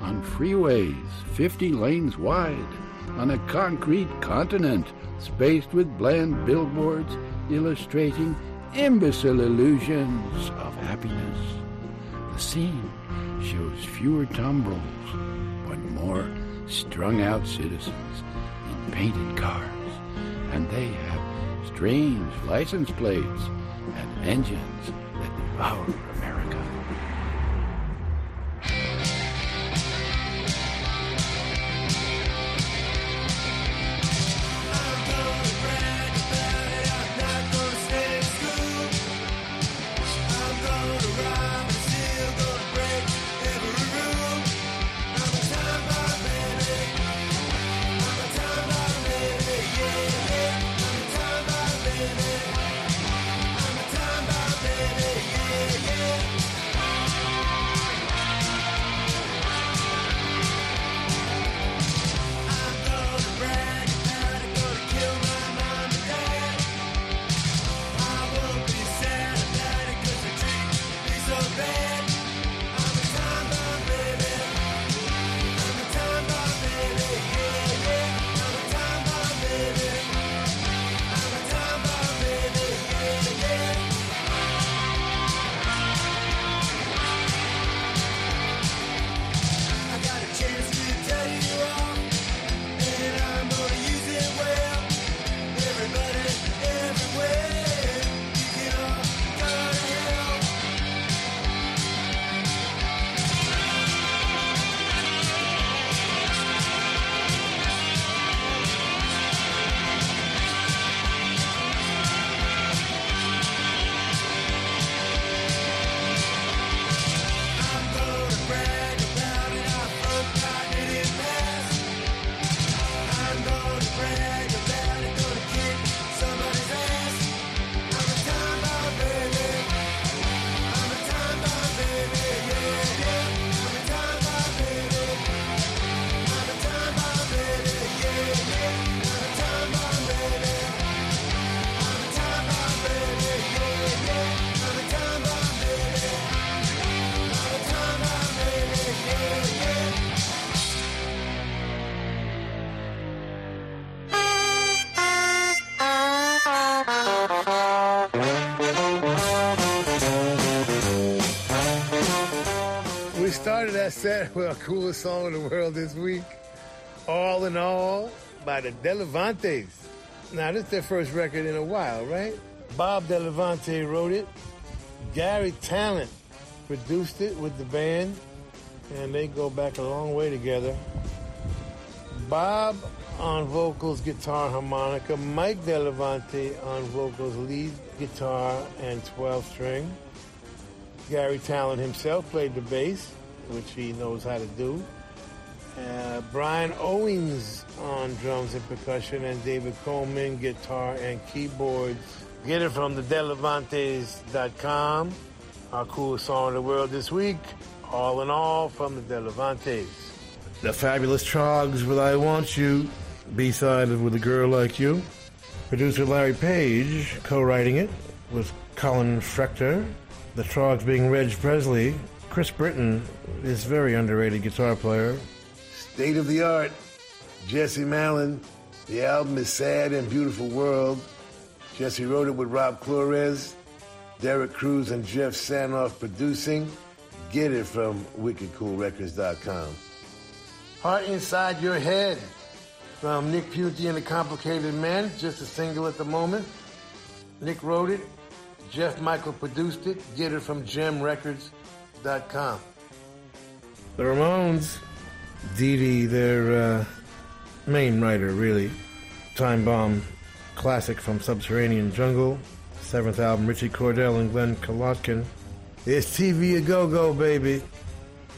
On freeways, 50 lanes wide, on a concrete continent, spaced with bland billboards illustrating imbecile illusions of happiness. The scene shows fewer tumbrils, but more strung out citizens in painted cars, and they have strange license plates and engines that that with our coolest song in the world this week, All in All by the Delevantes. Now, this is their first record in a while, right? Bob Delevante wrote it. Garry Tallent produced it with the band, and they go back a long way together. Bob on vocals, guitar, harmonica. Mike Delevante on vocals, lead guitar, and 12 string. Garry Tallent himself played the bass, which he knows how to do. Uh, Brian Owings on drums and percussion, and David Coleman guitar and keyboards. Get it from the Delevantes.com. Our coolest song in the world this week, All in All from the Delevantes. The Fabulous Troggs with I Want You, B-side of With a Girl Like You. Producer Larry Page co-writing it with Colin Frechter. The Troggs being Reg Presley. Chris Britton is very underrated guitar player. State of the art, Jesse Malin. The album is Sad and Beautiful World. Jesse wrote it with Rob Flores, Derek Cruz, and Jeff Sanoff producing. Get it from wickedcoolrecords.com. Heart Inside Your Head from Nick Piunti and the Complicated Men, just a single at the moment. Nick wrote it, Jeff Michael produced it. Get it from jemrecords.com. The Ramones, Dee Dee, their uh, main writer, really. Time Bomb classic from Subterranean Jungle. Seventh album, Richie Cordell and Glenn Kolotkin. It's TV a Go Go, baby.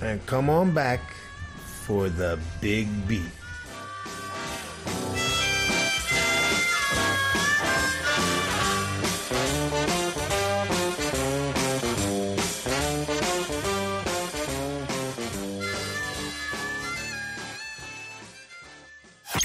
And come on back for the big beat.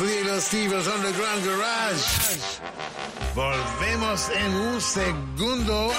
Little Steven's Underground Garage. Volvemos en un segundo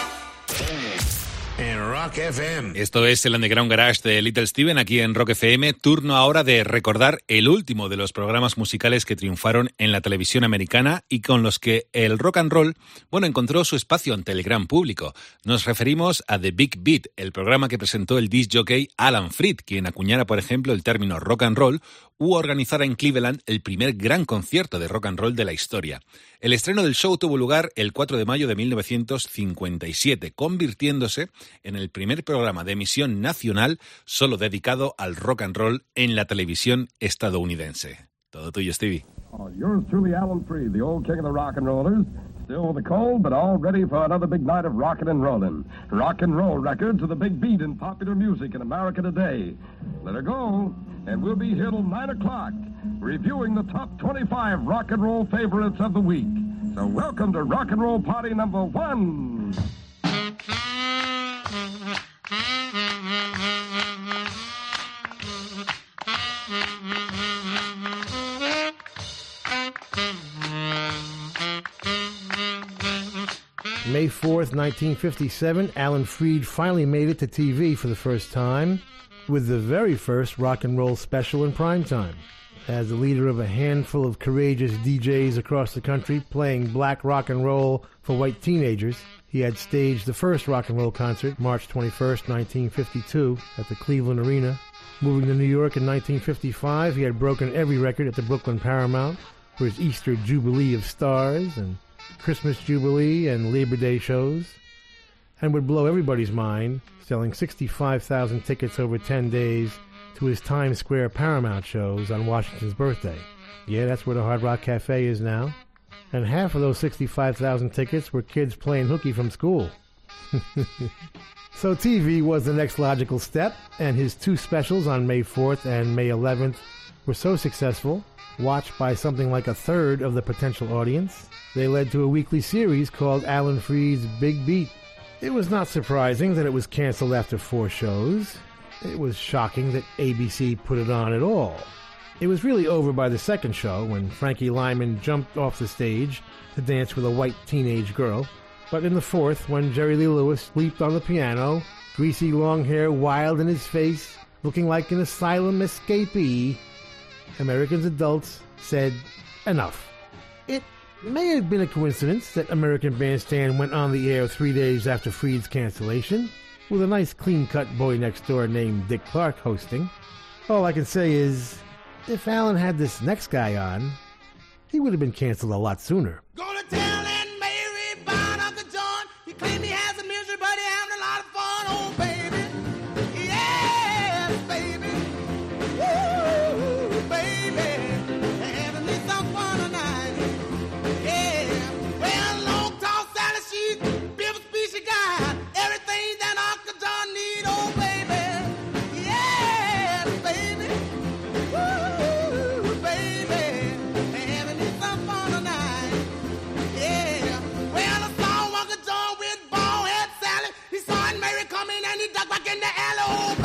en Rock FM. Esto es el Underground Garage de Little Steven aquí en Rock FM. Turno ahora de recordar el último de los programas musicales que triunfaron en la televisión americana y con los que el rock and roll, bueno, encontró su espacio ante el gran público. Nos referimos a The Big Beat, el programa que presentó el disc jockey Alan Freed, quien acuñara, por ejemplo, el término rock and roll u organizara en Cleveland el primer gran concierto de rock and roll de la historia. El estreno del show tuvo lugar el 4 de mayo de 1957, convirtiéndose en el primer programa de emisión nacional solo dedicado al rock and roll en la televisión estadounidense. Todo tuyo, Stevie. Oh, yours truly, Alan Freed, the old king of the rock and rollers. Still with a cold, but all ready for another big night of rockin' and rollin'. Rock and roll records of the big beat in popular music in America today. Let her go, and we'll be here till 9 o'clock, reviewing the top 25 rock and roll favorites of the week. So welcome to Rock and Roll Party number one. May 4th, 1957, Alan Freed finally made it to TV for the first time with the very first rock and roll special in primetime. As the leader of a handful of courageous DJs across the country playing black rock and roll for white teenagers, he had staged the first rock and roll concert March 21st, 1952, at the Cleveland Arena. Moving to New York in 1955, he had broken every record at the Brooklyn Paramount for his Easter Jubilee of Stars and Christmas Jubilee and Labor Day shows. And would blow everybody's mind, selling 65,000 tickets over 10 days to his Times Square Paramount shows on Washington's birthday. Yeah, that's where the Hard Rock Cafe is now. And half of those 65,000 tickets were kids playing hooky from school. so TV was the next logical step, and his two specials on May 4th and May 11th were so successful, watched by something like a third of the potential audience, they led to a weekly series called Alan Freed's Big Beat. It was not surprising that it was canceled after four shows. It was shocking that ABC put it on at all. It was really over by the second show when Frankie Lymon jumped off the stage to dance with a white teenage girl. But in the fourth, when Jerry Lee Lewis leaped on the piano, greasy long hair wild in his face, looking like an asylum escapee, Americans adults said, enough. It may have been a coincidence that American Bandstand went on the air three days after Freed's cancellation, with a nice clean cut boy next door named Dick Clark hosting. All I can say is, if Alan had this next guy on, he would have been canceled a lot sooner. Tell Aunt Mary. He claimed he has ducked back in the alley.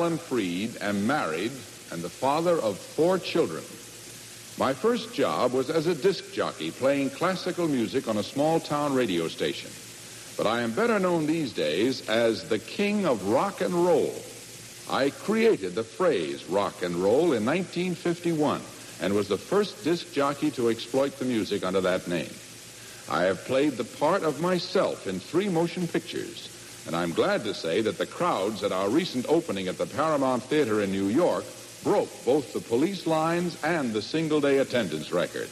Alan Freed, am married and the father of four children. My first job was as a disc jockey playing classical music on a small town radio station. But I am better known these days as the king of rock and roll. I created the phrase rock and roll in 1951 and was the first disc jockey to exploit the music under that name. I have played the part of myself in three motion pictures, and I'm glad to say that the crowds at our recent opening at the Paramount Theater in New York broke both the police lines and the single day attendance record.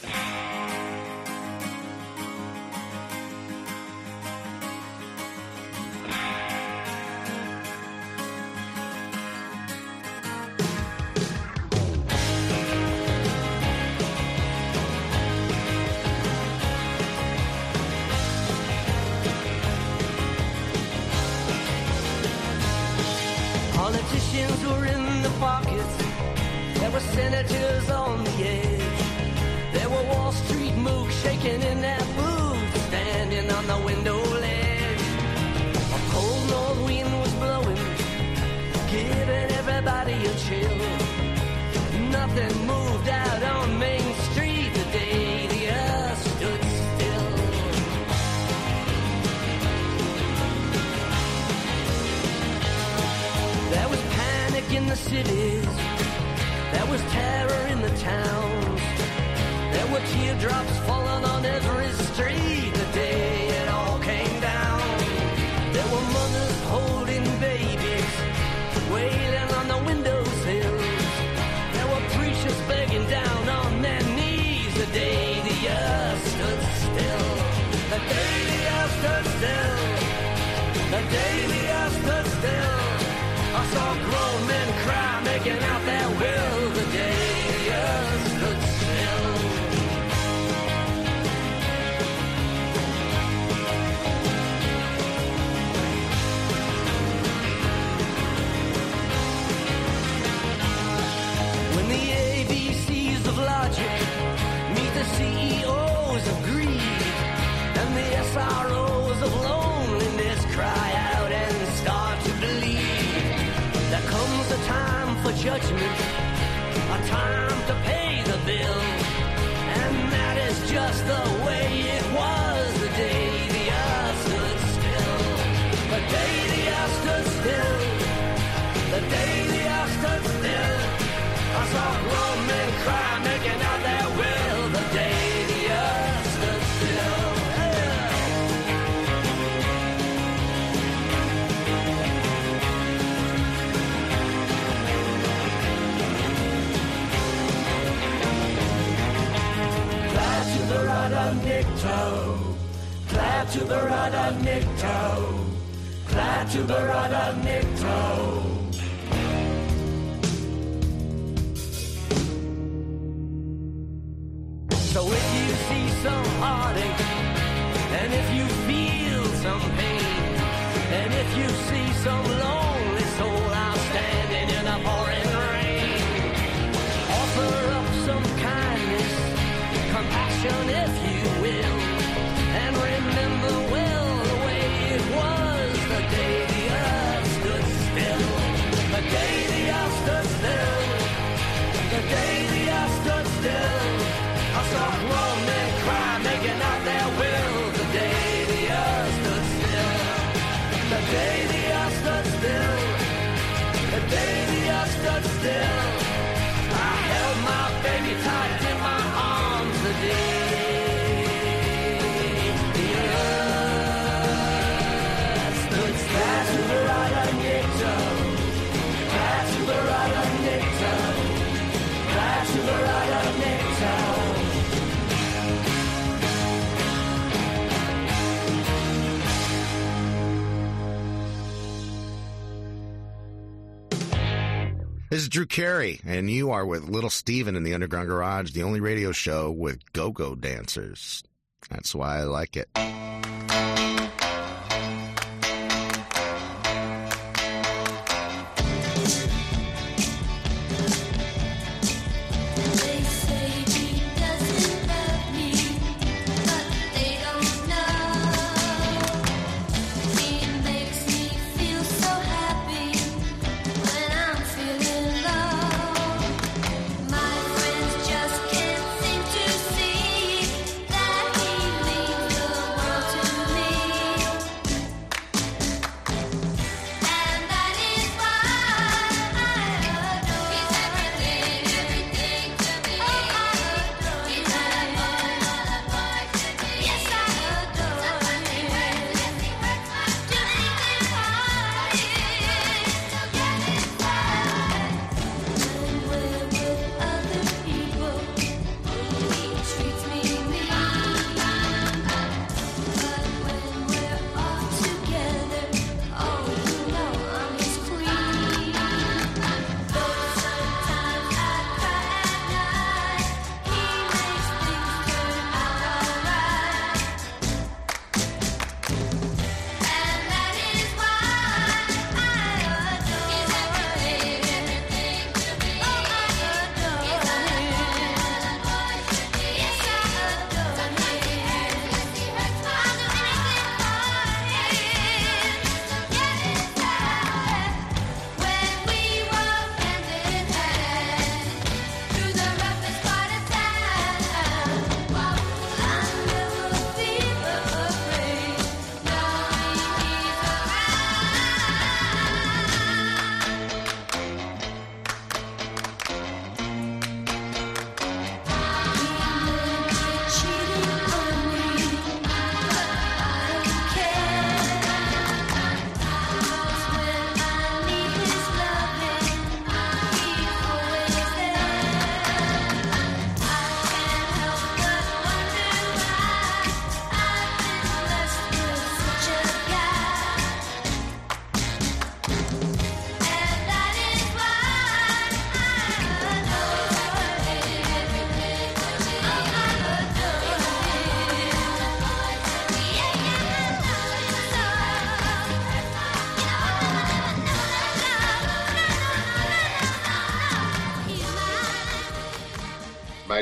And if you feel some pain, and if you see some lonely soul out standing in a pouring rain, offer up some kindness, compassion if you This is Drew Carey, and you are with Little Steven in the Underground Garage, the only radio show with go go dancers. That's why I like it.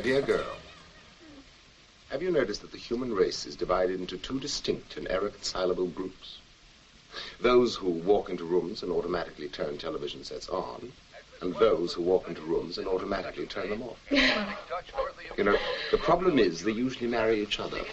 dear girl, have you noticed that the human race is divided into two distinct and irreconcilable groups? Those who walk into rooms and automatically turn television sets on, and those who walk into rooms and automatically turn them off. you know, the problem is they usually marry each other.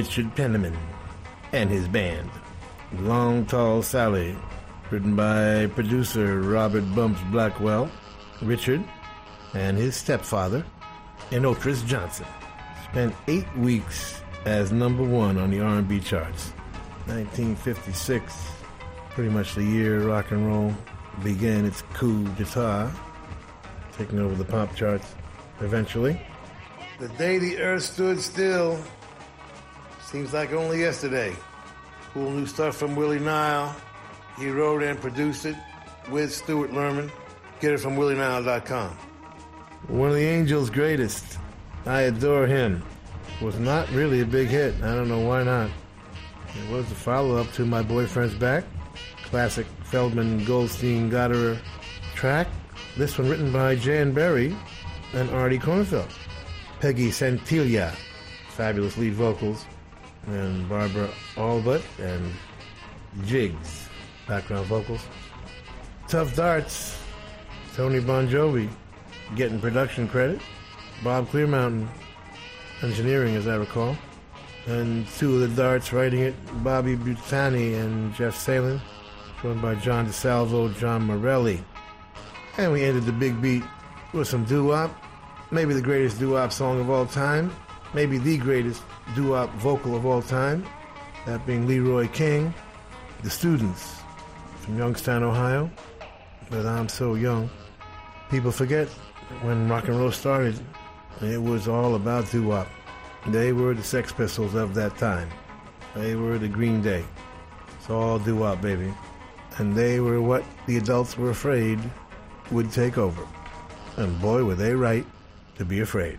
Richard Penniman and his band. Long Tall Sally, written by producer Robert Bumps Blackwell, Richard, and his stepfather, Enotris Johnson. Spent eight weeks as number one on the R&B charts. 1956, pretty much the year rock and roll began its coup d'etat, taking over the pop charts eventually. The day the earth stood still seems like only yesterday. Cool new stuff from Willie Nile. He wrote and produced it with Stewart Lerman. Get it from willienile.com. One of the Angels' greatest. I adore him. Was not really a big hit. I don't know why not. It was a follow up to My Boyfriend's Back, classic Feldman Goldstein Gottehrer track. This one written by Jan Berry and Artie Kornfeld. Peggy Santiglia, fabulous lead vocals, and Barbara Allbut and Jiggs, background vocals. Tuff Darts, Tony Bongiovi getting production credit. Bob Clearmountain engineering, as I recall. And two of the darts writing it, Bobby Butani and Jeff Salen, joined by John DeSalvo, John Morelli. And we ended the big beat with some doo-wop, maybe the greatest doo-wop song of all time, maybe the greatest doo-wop vocal of all time, that being Leroy King, The Students from Youngstown, Ohio. But I'm so young. People forget when rock and roll started, it was all about doo-wop. They were the Sex Pistols of that time. They were the Green Day. It's all doo-wop, baby. And they were what the adults were afraid would take over. And boy, were they right to be afraid.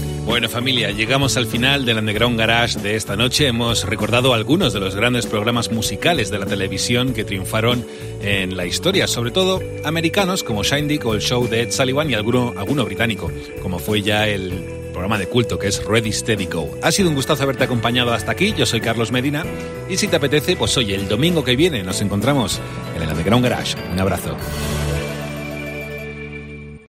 Bueno familia, llegamos al final del Underground Garage de esta noche. Hemos recordado algunos de los grandes programas musicales de la televisión que triunfaron en la historia, sobre todo americanos como Shindig o el show de Ed Sullivan y alguno, alguno británico, como fue ya el programa de culto que es Ready Steady Go. Ha sido un gustazo haberte acompañado hasta aquí, yo soy Carlos Medina y si te apetece, pues oye, el domingo que viene nos encontramos en el Underground Garage. Un abrazo.